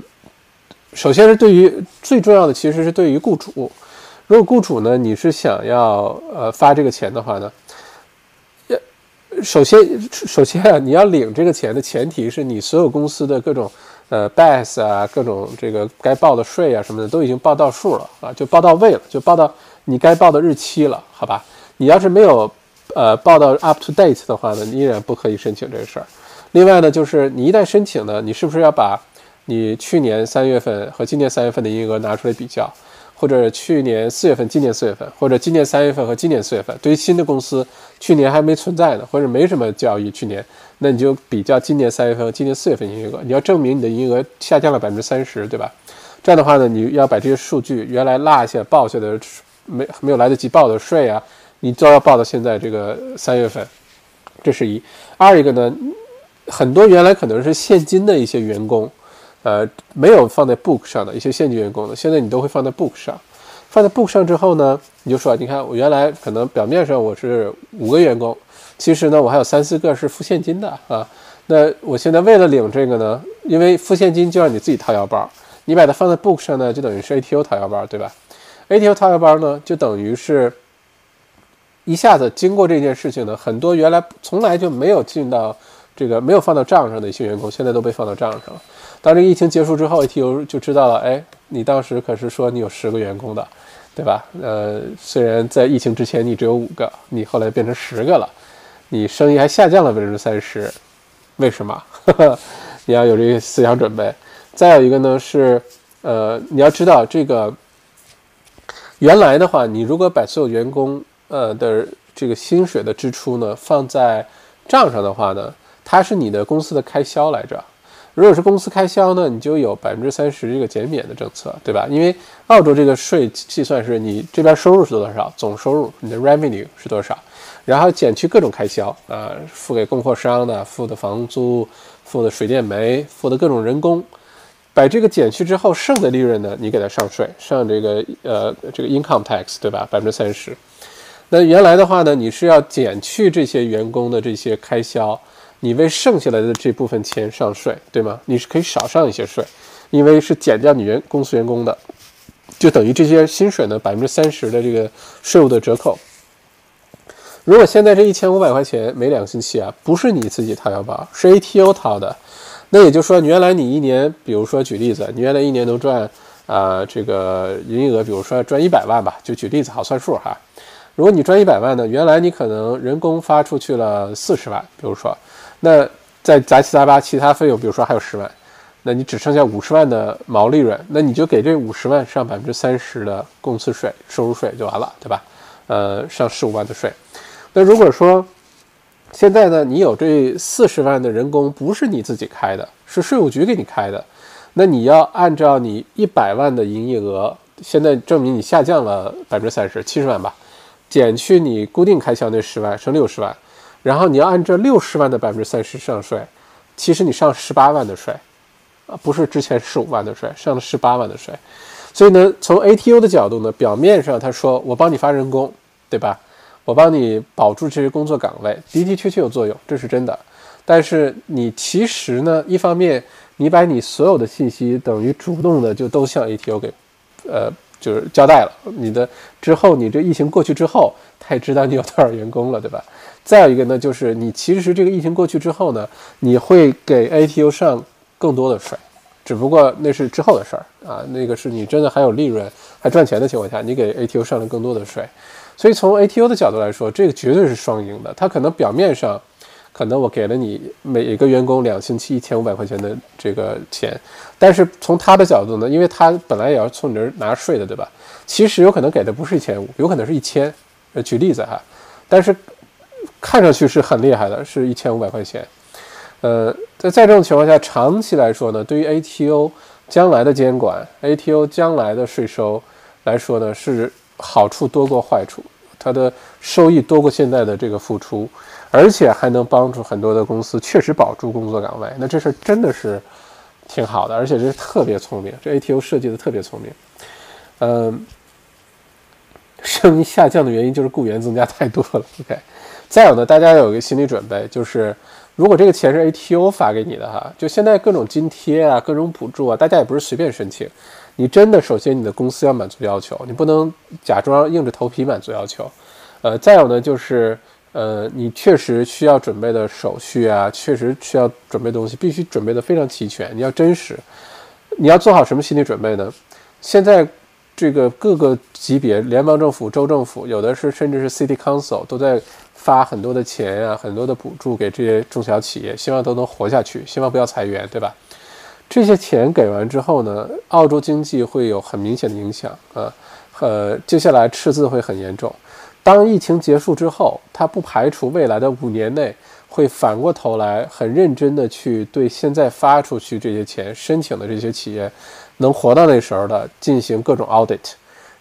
首先是对于最重要的，其实是对于雇主。如果雇主呢，你是想要呃发这个钱的话呢，要首先首先啊，你要领这个钱的前提是你所有公司的各种呃 BAS 啊，各种这个该报的税啊什么的都已经报到数了啊，就报到位了，就报到你该报的日期了，好吧？你要是没有，呃，报到 up to date 的话呢，你依然不可以申请这个事儿。另外呢，就是你一旦申请呢，你是不是要把你去年三月份和今年三月份的营业额拿出来比较，或者去年四月份、今年四月份，或者今年三月份和今年四月份？对于新的公司，去年还没存在呢，或者没什么交易，去年，那你就比较今年三月份和今年四月份营业额，你要证明你的营业额下降了百分之三十，对吧？这样的话呢，你要把这些数据原来落下报下的没没有来得及报的税啊。你都要报到现在这个三月份，这是一。二一个呢，很多原来可能是现金的一些员工，呃，没有放在 book 上的一些现金员工呢，现在你都会放在 book 上。放在 book 上之后呢，你就说，你看我原来可能表面上我是五个员工，其实呢我还有三四个是付现金的啊。那我现在为了领这个呢，因为付现金就让你自己掏腰包，你把它放在 book 上呢，就等于是 ATO 掏腰包，对吧？ATO 掏腰包呢，就等于是。一下子经过这件事情呢，很多原来从来就没有进到这个没有放到账上的一些员工，现在都被放到账上了。当这个疫情结束之后，ATU 就知道了，哎，你当时可是说你有十个员工的，对吧？呃，虽然在疫情之前你只有五个，你后来变成十个了，你生意还下降了百分之三十，为什么？你要有这个思想准备。再有一个呢是，呃，你要知道这个原来的话，你如果把所有员工呃的这个薪水的支出呢，放在账上的话呢，它是你的公司的开销来着。如果是公司开销呢，你就有百分之三十这个减免的政策，对吧？因为澳洲这个税计算是你这边收入是多少，总收入你的 revenue 是多少，然后减去各种开销啊，付给供货商的、付的房租、付的水电煤、付的各种人工，把这个减去之后，剩的利润呢，你给它上税，上这个呃这个 income tax，对吧？百分之三十。那原来的话呢，你是要减去这些员工的这些开销，你为剩下来的这部分钱上税，对吗？你是可以少上一些税，因为是减掉你员公司员工的，就等于这些薪水呢百分之三十的这个税务的折扣。如果现在这一千五百块钱每两个星期啊，不是你自己掏腰包，是 ATO 掏的，那也就是说，原来你一年，比如说举例子，你原来一年能赚啊这个营业额，比如说赚一百万吧，就举例子好算数哈。如果你赚一百万呢，原来你可能人工发出去了四十万，比如说，那再杂七杂八其他费用，比如说还有十万，那你只剩下五十万的毛利润，那你就给这五十万上百分之三十的公司税、收入税就完了，对吧？呃，上十五万的税。那如果说现在呢，你有这四十万的人工不是你自己开的，是税务局给你开的，那你要按照你一百万的营业额，现在证明你下降了百分之三十，七十万吧，减去你固定开销那十万，剩六十万，然后你要按照六十万的百分之三十上税，其实你上十八万的税，啊，不是之前十五万的税，上了十八万的税，所以呢，从 ATO 的角度呢，表面上他说我帮你发人工，对吧？我帮你保住这些工作岗位，的的确确有作用，这是真的。但是你其实呢，一方面你把你所有的信息等于主动的就都向 ATO 给，呃，就是交代了。你的之后，你这疫情过去之后，他也知道你有多少员工了，对吧？再有一个呢，就是你其实这个疫情过去之后呢，你会给 ATO 上更多的税，只不过那是之后的事儿啊。那个是你真的还有利润、还赚钱的情况下，你给 ATO 上了更多的税。所以从 ATO 的角度来说，这个绝对是双赢的。它可能表面上，可能我给了你每一个员工两星期一千五百块钱的这个钱，但是从他的角度呢，因为他本来也要从你这儿拿税的，对吧？其实有可能给的不是一千五，有可能是一千。呃，举例子哈，但是看上去是很厉害的，是一千五百块钱。呃，在在这种情况下，长期来说呢，对于 ATO 将来的监管，ATO 将来的税收来说呢，是。好处多过坏处，它的收益多过现在的这个付出，而且还能帮助很多的公司确实保住工作岗位。那这事儿真的是挺好的，而且这是特别聪明，这 ATO 设计的特别聪明。嗯，声音下降的原因就是雇员增加太多了。OK，再有呢，大家有一个心理准备，就是如果这个钱是 ATO 发给你的哈，就现在各种津贴啊、各种补助啊，大家也不是随便申请。你真的首先你的公司要满足要求，你不能假装硬着头皮满足要求。呃，再有呢就是呃，你确实需要准备的手续啊，确实需要准备东西，必须准备的非常齐全。你要真实，你要做好什么心理准备呢？现在这个各个级别，联邦政府、州政府，有的是甚至是 City Council 都在发很多的钱啊，很多的补助给这些中小企业，希望都能活下去，希望不要裁员，对吧？这些钱给完之后呢，澳洲经济会有很明显的影响啊，呃，接下来赤字会很严重。当疫情结束之后，它不排除未来的五年内会反过头来很认真的去对现在发出去这些钱申请的这些企业，能活到那时候的进行各种 audit，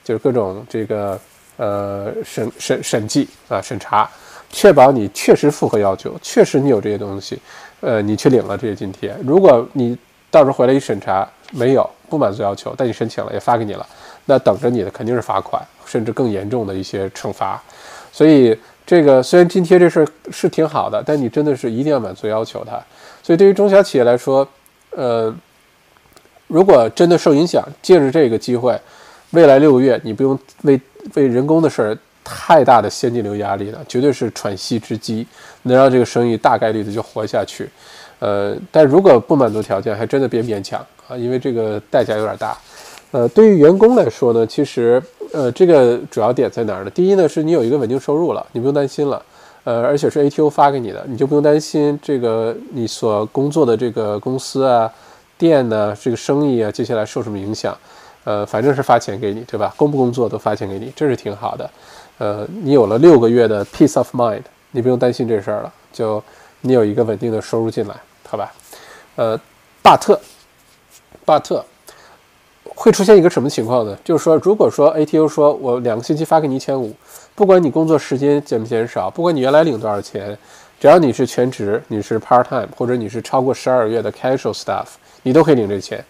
就是各种这个呃审审审计啊审查，确保你确实符合要求，确实你有这些东西，呃，你去领了这些津贴。如果你到时候回来一审查，没有不满足要求，但你申请了也发给你了，那等着你的肯定是罚款，甚至更严重的一些惩罚。所以这个虽然津贴这事儿是挺好的，但你真的是一定要满足要求它。所以对于中小企业来说，呃，如果真的受影响，借着这个机会，未来六个月你不用为为人工的事儿太大的现金流压力了，绝对是喘息之机，能让这个生意大概率的就活下去。呃，但如果不满足条件，还真的别勉强啊，因为这个代价有点大。呃，对于员工来说呢，其实呃，这个主要点在哪儿呢？第一呢，是你有一个稳定收入了，你不用担心了。呃，而且是 ATO 发给你的，你就不用担心这个你所工作的这个公司啊、店呢、这个生意啊，接下来受什么影响？呃，反正是发钱给你，对吧？工不工作都发钱给你，这是挺好的。呃，你有了六个月的 peace of mind，你不用担心这事儿了，就你有一个稳定的收入进来。好吧，呃，巴特，巴特会出现一个什么情况呢？就是说，如果说 ATO 说我两个星期发给你一千五，不管你工作时间减不减少，不管你原来领多少钱，只要你是全职，你是 part time，或者你是超过十二个月的 casual staff，你都可以领这钱。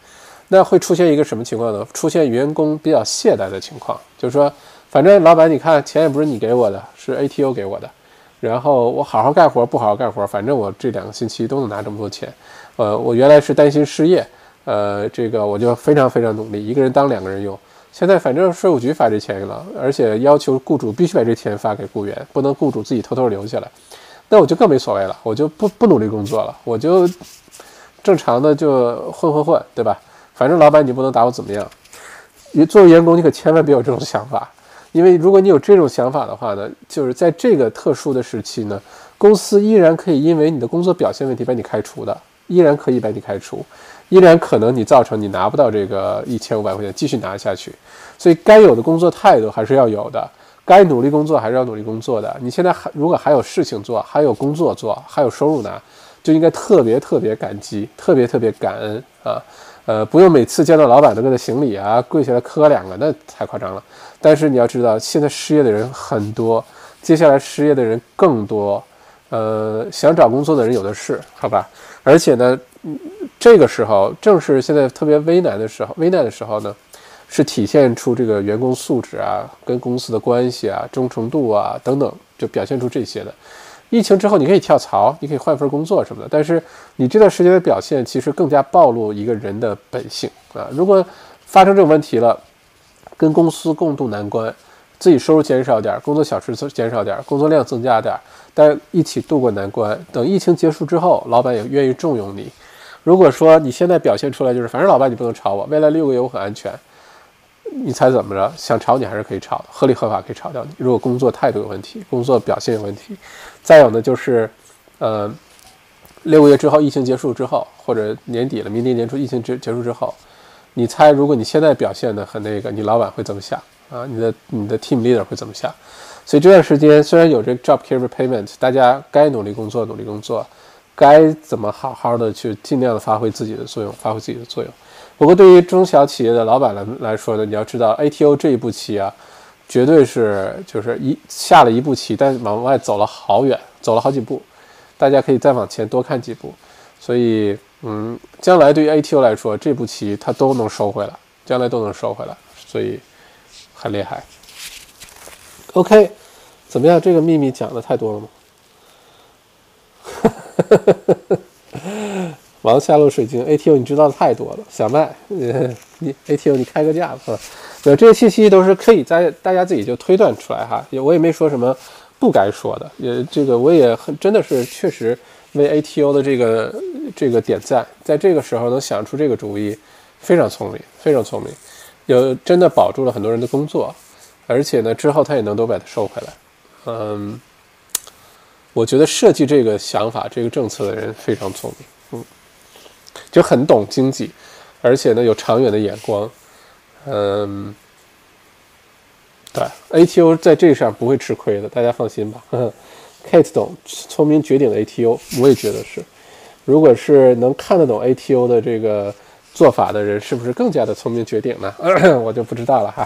那会出现一个什么情况呢？出现员工比较懈怠的情况，就是说，反正老板你看钱也不是你给我的，是 ATO 给我的，然后我好好干活不好好干活，反正我这两个星期都能拿这么多钱。呃，我原来是担心失业，呃，这个我就非常非常努力，一个人当两个人用。现在反正税务局发这钱了，而且要求雇主必须把这钱发给雇员，不能雇主自己偷偷留下来。那我就更没所谓了，我就不不努力工作了，我就正常的就混混混，对吧？反正老板你不能打我怎么样？你作为员工，你可千万别有这种想法，因为如果你有这种想法的话呢，就是在这个特殊的时期呢，公司依然可以因为你的工作表现问题把你开除的，依然可以把你开除，依然可能你造成你拿不到这个一千五百块钱继续拿下去。所以该有的工作态度还是要有的，该努力工作还是要努力工作的。你现在还如果还有事情做，还有工作做，还有收入拿，就应该特别特别感激，特别特别感恩啊。呃，不用每次见到老板都给他行礼啊，跪下来磕两个，那太夸张了。但是你要知道，现在失业的人很多，接下来失业的人更多，呃，想找工作的人有的是，好吧？而且呢，这个时候正是现在特别危难的时候，危难的时候呢，是体现出这个员工素质啊，跟公司的关系啊，忠诚度啊等等，就表现出这些的。疫情之后，你可以跳槽，你可以换份工作什么的，但是你这段时间的表现其实更加暴露一个人的本性啊。如果发生这种问题了，跟公司共度难关，自己收入减少点，工作小时减少点，工作量增加点，大家一起度过难关。等疫情结束之后，老板也愿意重用你。如果说你现在表现出来就是，反正老板你不能炒我，未来六个月我很安全。你猜怎么着？想炒你还是可以炒的，合理合法可以炒掉你。如果工作态度有问题，工作表现有问题，再有呢就是，呃，六个月之后疫情结束之后，或者年底了，明年年初疫情结结束之后，你猜如果你现在表现的很那个，你老板会怎么想啊？你的你的 team leader 会怎么想？所以这段时间虽然有这个 job care payment，大家该努力工作努力工作，该怎么好好的去尽量的发挥自己的作用，发挥自己的作用。不过，对于中小企业的老板来来说呢，你要知道，ATO 这一步棋啊，绝对是就是一下了一步棋，但往外走了好远，走了好几步，大家可以再往前多看几步。所以，嗯，将来对于 ATO 来说，这步棋它都能收回来，将来都能收回来，所以很厉害。OK，怎么样？这个秘密讲的太多了吗？王下路水晶 ATO 你知道的太多了，小麦，你 ATO 你开个价吧，对，这些信息都是可以在大家自己就推断出来哈，也我也没说什么不该说的，也这个我也很真的是确实为 ATO 的这个这个点赞，在这个时候能想出这个主意，非常聪明，非常聪明，有真的保住了很多人的工作，而且呢之后他也能都把它收回来，嗯，我觉得设计这个想法这个政策的人非常聪明。嗯就很懂经济，而且呢有长远的眼光，嗯，对，ATO 在这上不会吃亏的，大家放心吧。Kate 懂，聪明绝顶的 ATO，我也觉得是。如果是能看得懂 ATO 的这个做法的人，是不是更加的聪明绝顶呢？我就不知道了哈。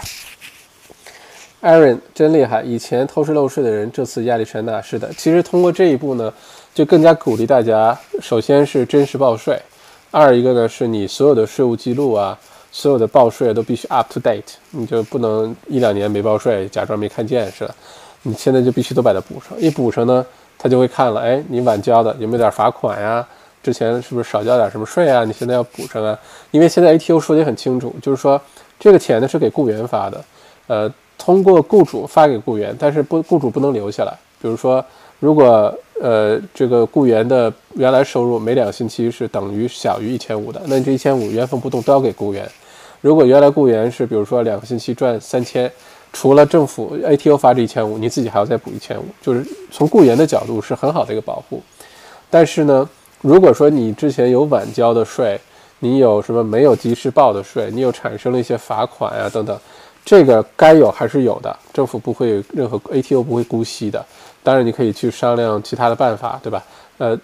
Aaron 真厉害，以前偷税漏税的人，这次亚历山大是的。其实通过这一步呢，就更加鼓励大家，首先是真实报税。二一个呢，是你所有的税务记录啊，所有的报税都必须 up to date，你就不能一两年没报税，假装没看见是的。你现在就必须都把它补上，一补上呢，他就会看了，哎，你晚交的有没有点罚款呀？之前是不是少交点什么税啊？你现在要补上啊。因为现在 ATO 说的很清楚，就是说这个钱呢是给雇员发的，呃，通过雇主发给雇员，但是不，雇主不能留下来。比如说。如果呃这个雇员的原来收入每两个星期是等于小于一千五的，那你这一千五原封不动都要给雇员。如果原来雇员是比如说两个星期赚三千，除了政府 ATO 发这一千五，你自己还要再补一千五，就是从雇员的角度是很好的一个保护。但是呢，如果说你之前有晚交的税，你有什么没有及时报的税，你有产生了一些罚款呀等等，这个该有还是有的，政府不会任何 ATO 不会姑息的。当然，你可以去商量其他的办法，对吧？呃，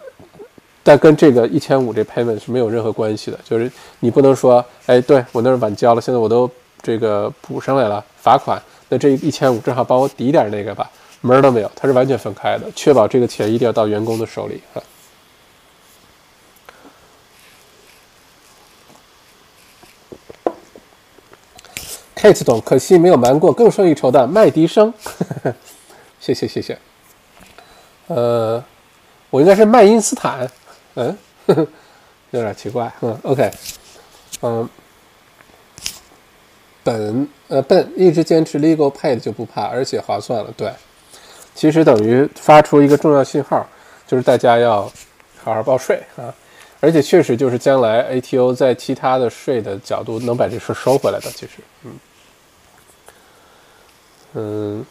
但跟这个一千五这 payment 是没有任何关系的。就是你不能说，哎，对我那儿晚交了，现在我都这个补上来了，罚款，那这一千五正好帮我抵点那个吧，门儿都没有，它是完全分开的，确保这个钱一定要到员工的手里啊。Kate 总，可惜没有瞒过更胜一筹的麦迪生，谢谢谢谢。呃，我应该是麦因斯坦，嗯，有点奇怪，嗯，OK，嗯，本呃笨一直坚持 legal paid 就不怕，而且划算了，对，其实等于发出一个重要信号，就是大家要好好报税啊，而且确实就是将来 ATO 在其他的税的角度能把这事收回来的，其实，嗯。嗯，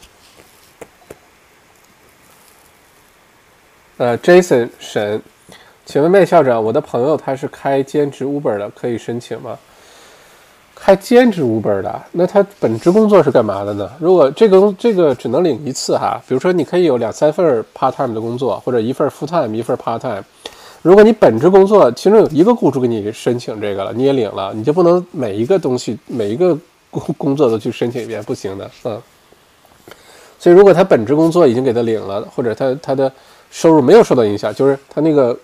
呃，Jason 沈，请问麦校长，我的朋友他是开兼职 Uber 的，可以申请吗？开兼职 Uber 的，那他本职工作是干嘛的呢？如果这个这个只能领一次哈，比如说你可以有两三份 part time 的工作，或者一份 full time 一份 part time。如果你本职工作其中有一个雇主给你申请这个了，你也领了，你就不能每一个东西每一个工工作都去申请一遍，不行的，嗯。所以，如果他本职工作已经给他领了，或者他他的收入没有受到影响，就是他那个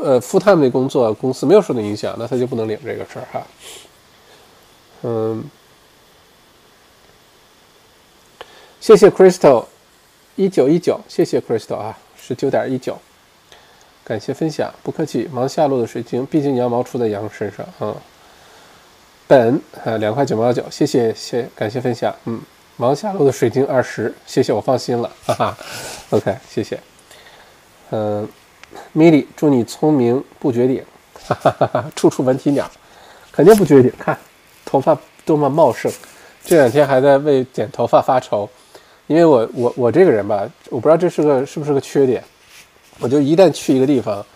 呃 full time 的工作公司没有受到影响，那他就不能领这个事儿哈。嗯，谢谢 Crystal 一九一九，谢谢 Crystal 啊，十九点一九，感谢分享，不客气。忙下落的水晶，毕竟羊毛出在羊身上啊。本啊两块九毛九，谢谢谢感谢分享，嗯。忙下路的水晶二十，谢谢，我放心了，哈哈。OK，谢谢。嗯，米莉，祝你聪明不绝顶，哈哈哈哈处处闻啼鸟，肯定不绝顶。看，头发多么茂盛，这两天还在为剪头发发愁，因为我我我这个人吧，我不知道这是个是不是个缺点，我就一旦去一个地方，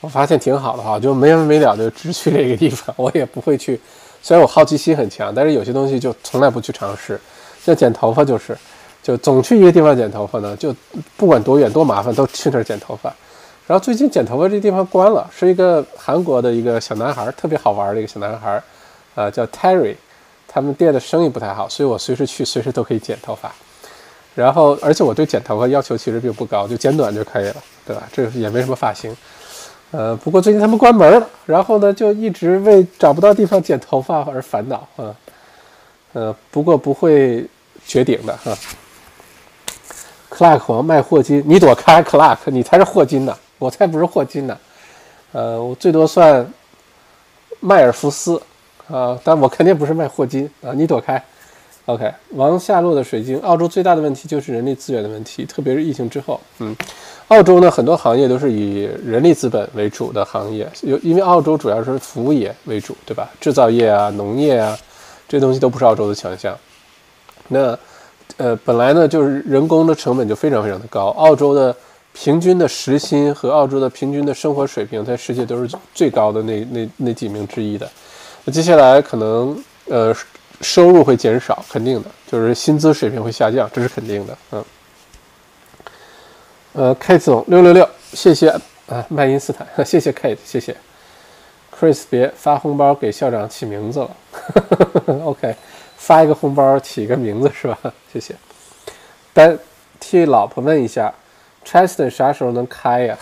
我发现挺好的话，就没完没了的只去这个地方，我也不会去。虽然我好奇心很强，但是有些东西就从来不去尝试。像剪头发就是，就总去一个地方剪头发呢，就不管多远多麻烦都去那儿剪头发。然后最近剪头发这地方关了，是一个韩国的一个小男孩，特别好玩的一个小男孩，啊，叫 Terry。他们店的生意不太好，所以我随时去，随时都可以剪头发。然后，而且我对剪头发要求其实并不高，就剪短就可以了，对吧？这也没什么发型。呃，不过最近他们关门了，然后呢，就一直为找不到地方剪头发而烦恼啊。呃，不过不会。绝顶的哈，Clark 王卖霍金，你躲开 Clark，你才是霍金呢，我才不是霍金呢。呃，我最多算迈尔福斯啊，但我肯定不是卖霍金啊，你躲开。OK，王下落的水晶，澳洲最大的问题就是人力资源的问题，特别是疫情之后，嗯，澳洲呢很多行业都是以人力资本为主的行业，有因为澳洲主要是服务业为主，对吧？制造业啊、农业啊，这东西都不是澳洲的强项。那，呃，本来呢就是人工的成本就非常非常的高，澳洲的平均的时薪和澳洲的平均的生活水平在世界都是最高的那那那几名之一的。那接下来可能呃收入会减少，肯定的，就是薪资水平会下降，这是肯定的。嗯，呃，Kate 总六六六，谢谢啊，麦因斯坦，谢谢 Kate，谢谢 Chris，别发红包给校长起名字了，OK。发一个红包，起一个名字是吧？谢谢。但替老婆问一下，Cheston 啥时候能开呀？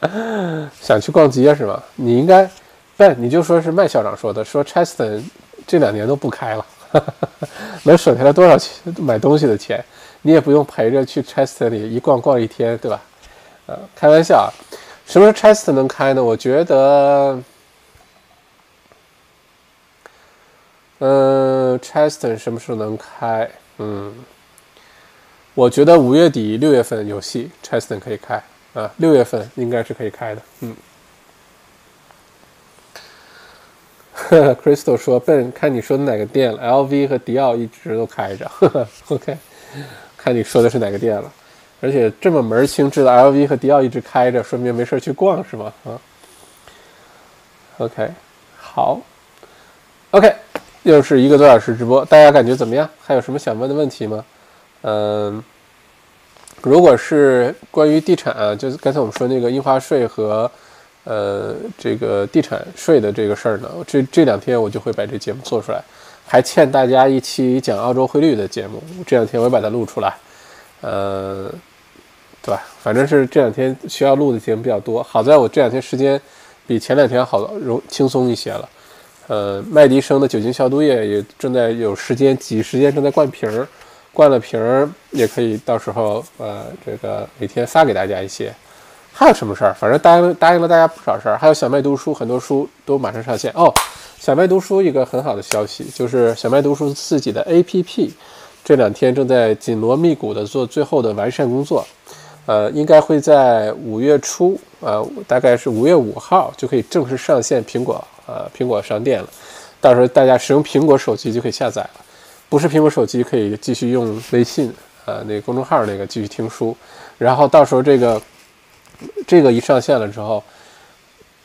想去逛街是吧？你应该，但你就说是麦校长说的，说 Cheston 这两年都不开了，能省下来多少钱买东西的钱？你也不用陪着去 Cheston 里一逛逛一天，对吧？呃，开玩笑啊，什么时候 Cheston 能开呢？我觉得。嗯，Cheston 什么时候能开？嗯，我觉得五月底六月份有戏，Cheston 可以开啊，六月份应该是可以开的。嗯，Crystal 说笨，看你说的哪个店了？LV 和迪奥一直都开着。OK，看你说的是哪个店了？而且这么门清，知道 LV 和迪奥一直开着，说明没事去逛是吗？啊，OK，好，OK。又是一个多小时直播，大家感觉怎么样？还有什么想问的问题吗？嗯，如果是关于地产啊，就是刚才我们说那个印花税和呃这个地产税的这个事儿呢，这这两天我就会把这节目做出来，还欠大家一期讲澳洲汇率的节目，这两天我也把它录出来，呃，对吧？反正是这两天需要录的节目比较多，好在我这两天时间比前两天好容轻松一些了。呃，麦迪生的酒精消毒液也正在有时间挤时间正在灌瓶儿，灌了瓶儿也可以到时候呃这个每天发给大家一些。还有什么事儿？反正答应答应了大家不少事儿。还有小麦读书，很多书都马上上线哦。小麦读书一个很好的消息就是小麦读书自己的 APP 这两天正在紧锣密鼓的做最后的完善工作，呃，应该会在五月初，呃，大概是五月五号就可以正式上线苹果。呃，苹果商店了，到时候大家使用苹果手机就可以下载了，不是苹果手机可以继续用微信，呃，那个公众号那个继续听书，然后到时候这个这个一上线了之后，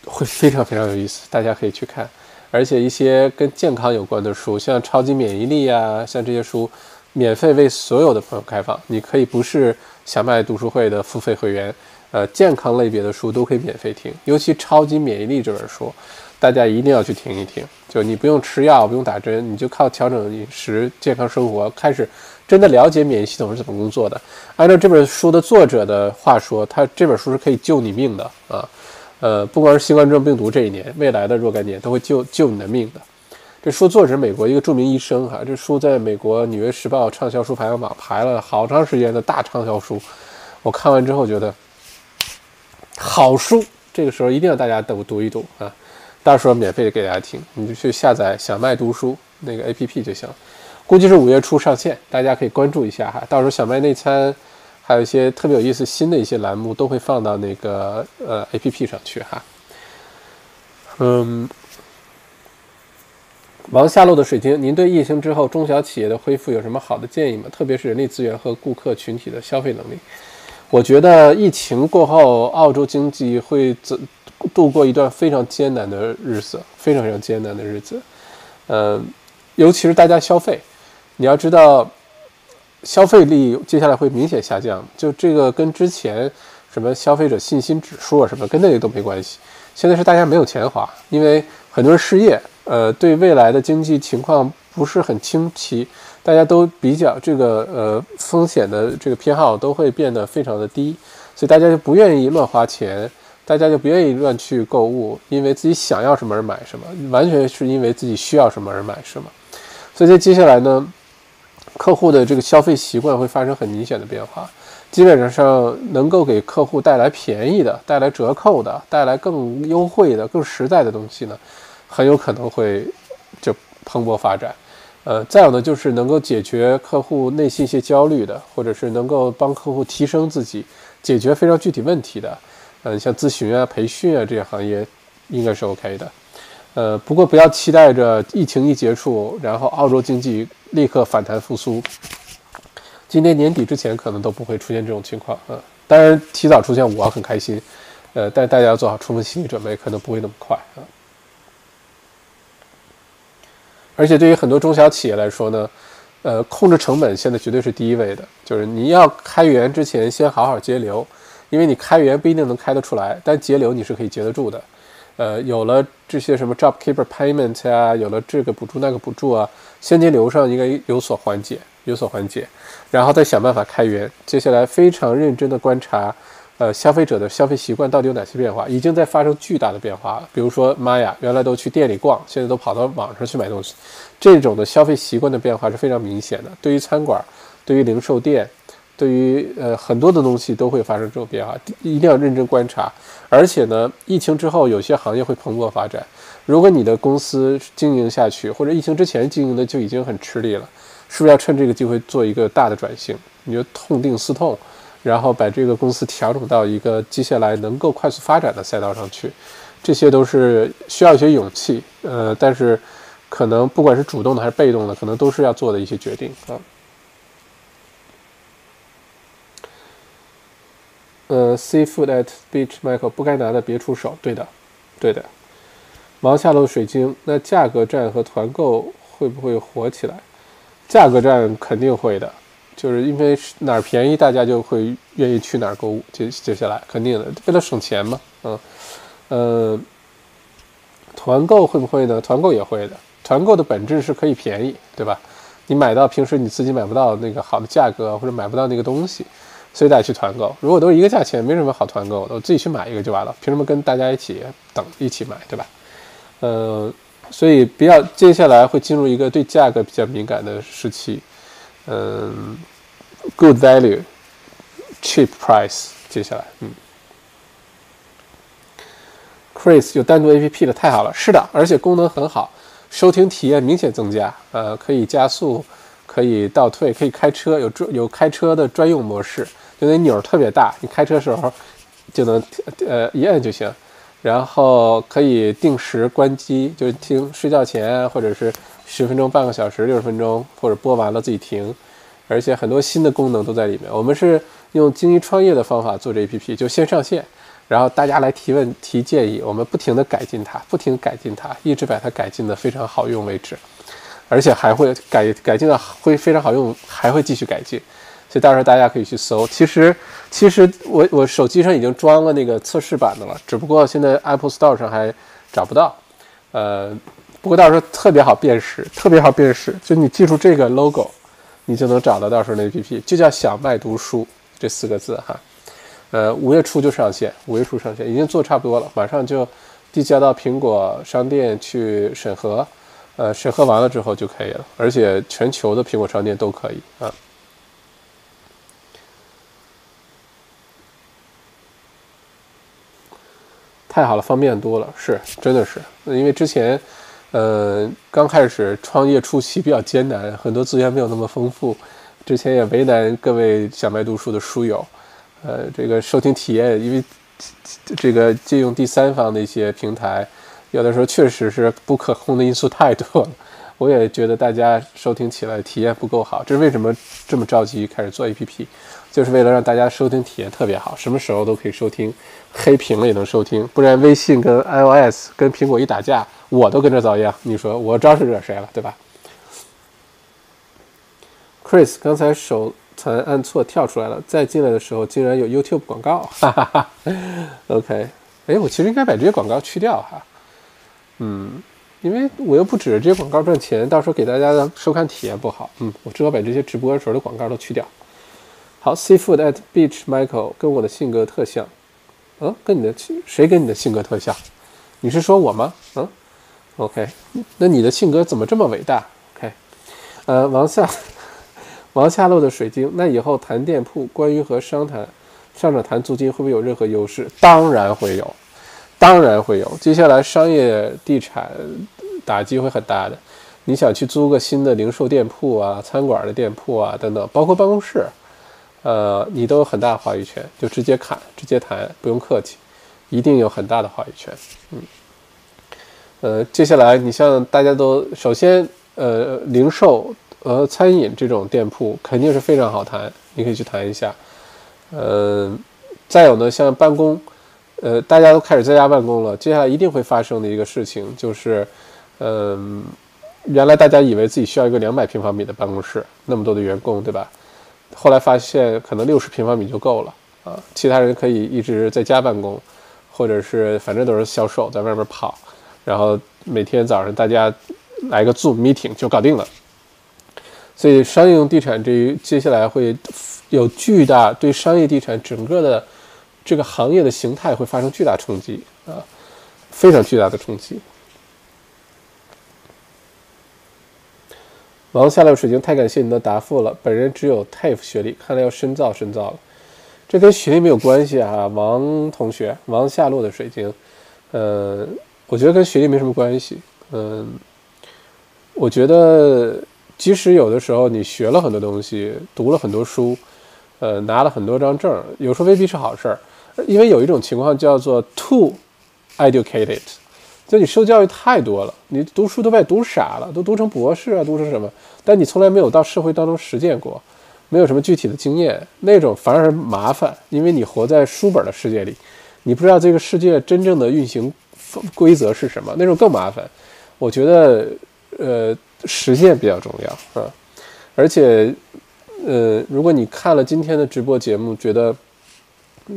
会非常非常有意思，大家可以去看，而且一些跟健康有关的书，像超级免疫力啊，像这些书，免费为所有的朋友开放，你可以不是小麦读书会的付费会员，呃，健康类别的书都可以免费听，尤其超级免疫力这本书。大家一定要去听一听，就你不用吃药，不用打针，你就靠调整饮食、健康生活，开始真的了解免疫系统是怎么工作的。按照这本书的作者的话说，他这本书是可以救你命的啊！呃，不光是新冠状病毒这一年，未来的若干年都会救救你的命的。这书作者美国一个著名医生哈，这书在美国《纽约时报》畅销书排行榜排了好长时间的大畅销书。我看完之后觉得好书，这个时候一定要大家都读一读啊！到时候免费的给大家听，你就去下载小麦读书那个 A P P 就行，估计是五月初上线，大家可以关注一下哈。到时候小麦内参还有一些特别有意思新的一些栏目都会放到那个呃 A P P 上去哈。嗯，王下落的水晶，您对疫情之后中小企业的恢复有什么好的建议吗？特别是人力资源和顾客群体的消费能力。我觉得疫情过后，澳洲经济会怎？度过一段非常艰难的日子，非常非常艰难的日子，嗯，尤其是大家消费，你要知道，消费力接下来会明显下降。就这个跟之前什么消费者信心指数啊什么，跟那个都没关系。现在是大家没有钱花，因为很多人失业，呃，对未来的经济情况不是很清晰，大家都比较这个呃风险的这个偏好都会变得非常的低，所以大家就不愿意乱花钱。大家就不愿意乱去购物，因为自己想要什么而买什么，完全是因为自己需要什么而买什么。所以在接下来呢，客户的这个消费习惯会发生很明显的变化。基本上能够给客户带来便宜的、带来折扣的、带来更优惠的、更实在的东西呢，很有可能会就蓬勃发展。呃，再有呢，就是能够解决客户内心一些焦虑的，或者是能够帮客户提升自己、解决非常具体问题的。嗯，像咨询啊、培训啊这些行业，应该是 OK 的。呃，不过不要期待着疫情一结束，然后澳洲经济立刻反弹复苏。今年年底之前可能都不会出现这种情况啊。当然，提早出现我很开心。呃，但大家要做好充分心理准备，可能不会那么快啊。而且对于很多中小企业来说呢，呃，控制成本现在绝对是第一位的，就是你要开源之前先好好节流。因为你开源不一定能开得出来，但节流你是可以节得住的。呃，有了这些什么 JobKeeper Payment 啊，有了这个补助那个补助啊，现金流上应该有所缓解，有所缓解，然后再想办法开源。接下来非常认真的观察，呃，消费者的消费习惯到底有哪些变化，已经在发生巨大的变化了。比如说，妈呀，原来都去店里逛，现在都跑到网上去买东西，这种的消费习惯的变化是非常明显的。对于餐馆，对于零售店。对于呃很多的东西都会发生这种变化，一定要认真观察。而且呢，疫情之后有些行业会蓬勃发展。如果你的公司经营下去，或者疫情之前经营的就已经很吃力了，是不是要趁这个机会做一个大的转型？你就痛定思痛，然后把这个公司调整到一个接下来能够快速发展的赛道上去。这些都是需要一些勇气，呃，但是可能不管是主动的还是被动的，可能都是要做的一些决定啊。呃，Seafood at Beach，Michael 不该拿的别出手。对的，对的。王下路水晶，那价格战和团购会不会火起来？价格战肯定会的，就是因为哪儿便宜，大家就会愿意去哪儿购物。接接下来肯定的，为了省钱嘛，嗯，呃，团购会不会呢？团购也会的。团购的本质是可以便宜，对吧？你买到平时你自己买不到那个好的价格，或者买不到那个东西，所以大家去团购。如果都一个价钱，没什么好团购的，我自己去买一个就完了。凭什么跟大家一起等一起买，对吧？嗯，所以比较接下来会进入一个对价格比较敏感的时期。嗯，good value，cheap price。接下来，嗯，Chris 有单独 APP 的，太好了。是的，而且功能很好。收听体验明显增加，呃，可以加速，可以倒退，可以开车，有专有开车的专用模式，就那钮儿特别大，你开车时候就能呃一摁就行。然后可以定时关机，就听睡觉前或者是十分钟、半个小时、六十分钟，或者播完了自己停。而且很多新的功能都在里面。我们是用精益创业的方法做这 APP，就先上线。然后大家来提问提建议，我们不停地改进它，不停改进它，一直把它改进的非常好用为止，而且还会改改进的会非常好用，还会继续改进，所以到时候大家可以去搜。其实其实我我手机上已经装了那个测试版的了，只不过现在 Apple Store 上还找不到。呃，不过到时候特别好辨识，特别好辨识，就你记住这个 logo，你就能找到到时候那 APP，就叫小麦读书这四个字哈。呃，五月初就上线，五月初上线，已经做差不多了，马上就递交到苹果商店去审核，呃，审核完了之后就可以了，而且全球的苹果商店都可以啊。太好了，方便多了，是，真的是，因为之前，呃，刚开始创业初期比较艰难，很多资源没有那么丰富，之前也为难各位小麦读书的书友。呃，这个收听体验，因为这个借用第三方的一些平台，有的时候确实是不可控的因素太多了。我也觉得大家收听起来体验不够好，这是为什么这么着急开始做 APP，就是为了让大家收听体验特别好，什么时候都可以收听，黑屏了也能收听，不然微信跟 iOS 跟苹果一打架，我都跟着遭殃。你说我招是惹谁了，对吧？Chris 刚才手。残按错跳出来了，再进来的时候竟然有 YouTube 广告，哈哈哈。OK，哎，我其实应该把这些广告去掉哈。嗯，因为我又不指着这些广告赚钱，到时候给大家的收看体验不好。嗯，我只好把这些直播的时候的广告都去掉。好，Seafood at Beach Michael 跟我的性格特像。嗯，跟你的谁跟你的性格特像？你是说我吗？嗯，OK，那你的性格怎么这么伟大？OK，呃，王夏。王下落的水晶，那以后谈店铺，关于和商谈、上场谈租金，会不会有任何优势？当然会有，当然会有。接下来商业地产打击会很大的。你想去租个新的零售店铺啊、餐馆的店铺啊等等，包括办公室，呃，你都有很大的话语权，就直接砍，直接谈，不用客气，一定有很大的话语权。嗯，呃，接下来你像大家都首先，呃，零售。呃，餐饮这种店铺肯定是非常好谈，你可以去谈一下。呃，再有呢，像办公，呃，大家都开始在家办公了，接下来一定会发生的一个事情就是，嗯，原来大家以为自己需要一个两百平方米的办公室，那么多的员工，对吧？后来发现可能六十平方米就够了啊，其他人可以一直在家办公，或者是反正都是销售在外面跑，然后每天早上大家来个 Zoom meeting 就搞定了。所以，商业用地产这一接下来会有巨大对商业地产整个的这个行业的形态会发生巨大冲击啊，非常巨大的冲击。王下流水晶，太感谢你的答复了。本人只有 TAFE 学历，看来要深造深造了。这跟学历没有关系啊，王同学，王下落的水晶，呃，我觉得跟学历没什么关系。嗯，我觉得。即使有的时候你学了很多东西，读了很多书，呃，拿了很多张证，有时候未必是好事儿，因为有一种情况叫做 too educated，就你受教育太多了，你读书都快读傻了，都读成博士啊，读成什么？但你从来没有到社会当中实践过，没有什么具体的经验，那种反而麻烦，因为你活在书本的世界里，你不知道这个世界真正的运行规则是什么，那种更麻烦。我觉得，呃。实践比较重要啊，而且呃，如果你看了今天的直播节目，觉得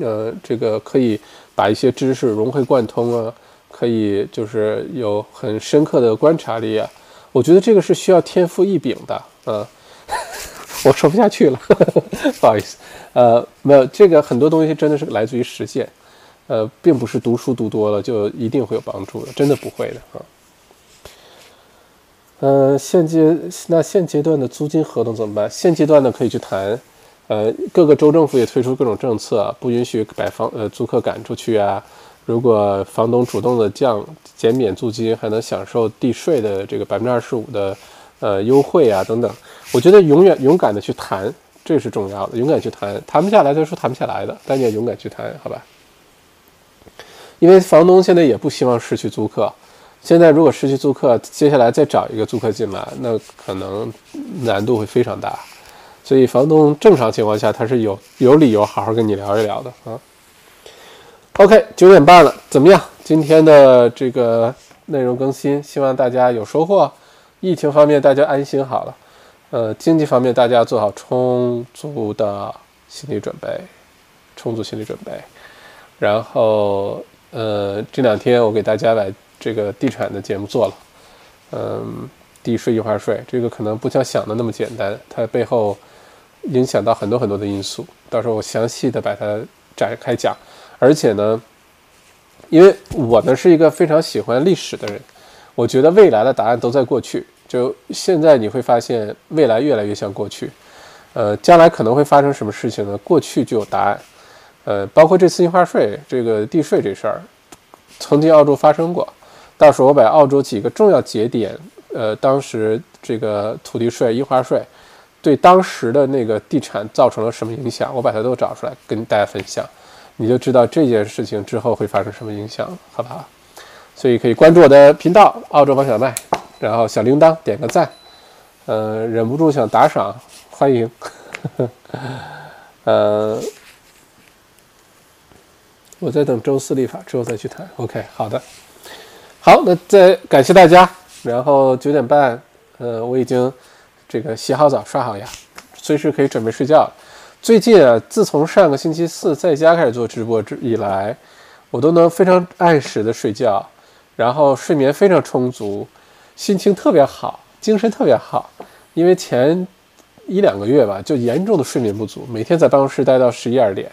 呃这个可以把一些知识融会贯通啊，可以就是有很深刻的观察力啊，我觉得这个是需要天赋异禀的啊。我说不下去了，不好意思。呃，没有这个很多东西真的是来自于实践，呃，并不是读书读多了就一定会有帮助的，真的不会的啊。嗯，现阶那现阶段的租金合同怎么办？现阶段呢可以去谈，呃，各个州政府也推出各种政策，不允许把房呃租客赶出去啊。如果房东主动的降减免租金，还能享受地税的这个百分之二十五的呃优惠啊等等。我觉得永远勇敢的去谈，这是重要的。勇敢去谈，谈不下来就说谈不下来的，但你也勇敢去谈，好吧？因为房东现在也不希望失去租客。现在如果失去租客，接下来再找一个租客进来，那可能难度会非常大。所以房东正常情况下他是有有理由好好跟你聊一聊的啊。OK，九点半了，怎么样？今天的这个内容更新，希望大家有收获。疫情方面大家安心好了，呃，经济方面大家做好充足的心理准备，充足心理准备。然后呃，这两天我给大家来。这个地产的节目做了，嗯，地税、印花税，这个可能不像想的那么简单，它背后影响到很多很多的因素。到时候我详细的把它展开讲。而且呢，因为我呢是一个非常喜欢历史的人，我觉得未来的答案都在过去。就现在你会发现，未来越来越像过去。呃，将来可能会发生什么事情呢？过去就有答案。呃，包括这次印花税、这个地税这事儿，曾经澳洲发生过。到时候我把澳洲几个重要节点，呃，当时这个土地税、印花税对当时的那个地产造成了什么影响，我把它都找出来跟大家分享，你就知道这件事情之后会发生什么影响，好不好？所以可以关注我的频道“澳洲王小麦”，然后小铃铛点个赞，呃，忍不住想打赏，欢迎，呃，我在等周四立法之后再去谈，OK，好的。好，那再感谢大家。然后九点半，呃，我已经这个洗好澡、刷好牙，随时可以准备睡觉了。最近啊，自从上个星期四在家开始做直播之以来，我都能非常按时的睡觉，然后睡眠非常充足，心情特别好，精神特别好。因为前一两个月吧，就严重的睡眠不足，每天在办公室待到十一二点，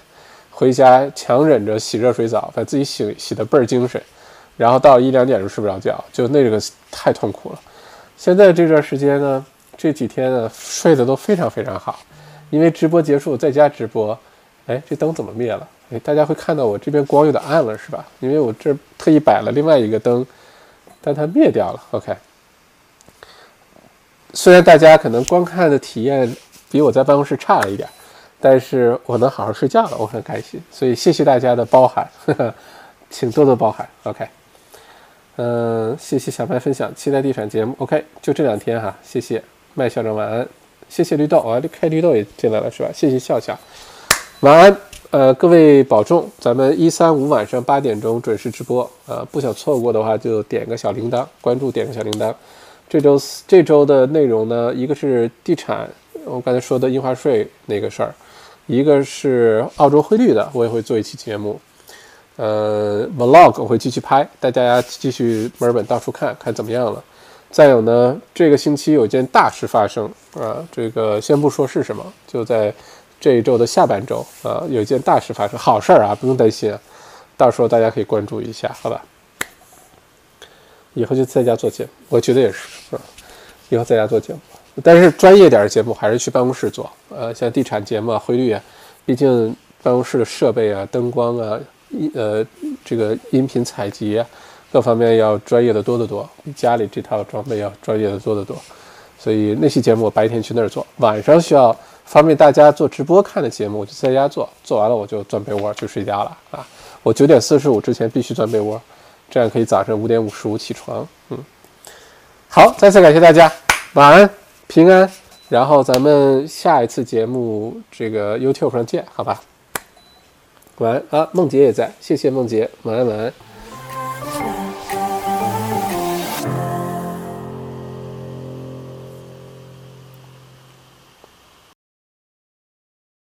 回家强忍着洗热水澡，把自己洗洗得倍儿精神。然后到一两点就睡不着觉，就那个太痛苦了。现在这段时间呢，这几天呢睡得都非常非常好，因为直播结束在家直播，哎，这灯怎么灭了？哎，大家会看到我这边光有点暗了，是吧？因为我这特意摆了另外一个灯，但它灭掉了。OK，虽然大家可能观看的体验比我在办公室差了一点，但是我能好好睡觉了，我很开心。所以谢谢大家的包涵，请多多包涵。OK。嗯，谢谢小白分享，期待地产节目。OK，就这两天哈，谢谢麦校长晚安，谢谢绿豆啊，开绿豆也进来了是吧？谢谢笑笑，晚安。呃，各位保重，咱们一三五晚上八点钟准时直播啊，不想错过的话就点个小铃铛，关注点个小铃铛。这周这周的内容呢，一个是地产，我刚才说的印花税那个事儿，一个是澳洲汇率的，我也会做一期节目。呃，vlog 我会继续拍，大家继续墨尔本到处看看怎么样了。再有呢，这个星期有件大事发生啊，这个先不说是什么，就在这一周的下半周啊，有一件大事发生，好事儿啊，不用担心，到时候大家可以关注一下，好吧？以后就在家做节目，我觉得也是啊，以后在家做节目，但是专业点的节目还是去办公室做，呃，像地产节目啊、汇率啊，毕竟办公室的设备啊、灯光啊。音呃，这个音频采集各方面要专业的多得多，比家里这套装备要专业的多得多。所以那期节目我白天去那儿做，晚上需要方便大家做直播看的节目，我就在家做。做完了我就钻被窝去睡觉了啊！我九点四十五之前必须钻被窝，这样可以早上五点五十五起床。嗯，好，再次感谢大家，晚安，平安。然后咱们下一次节目这个 YouTube 上见，好吧？晚安啊，梦洁也在，谢谢梦洁，晚安晚安。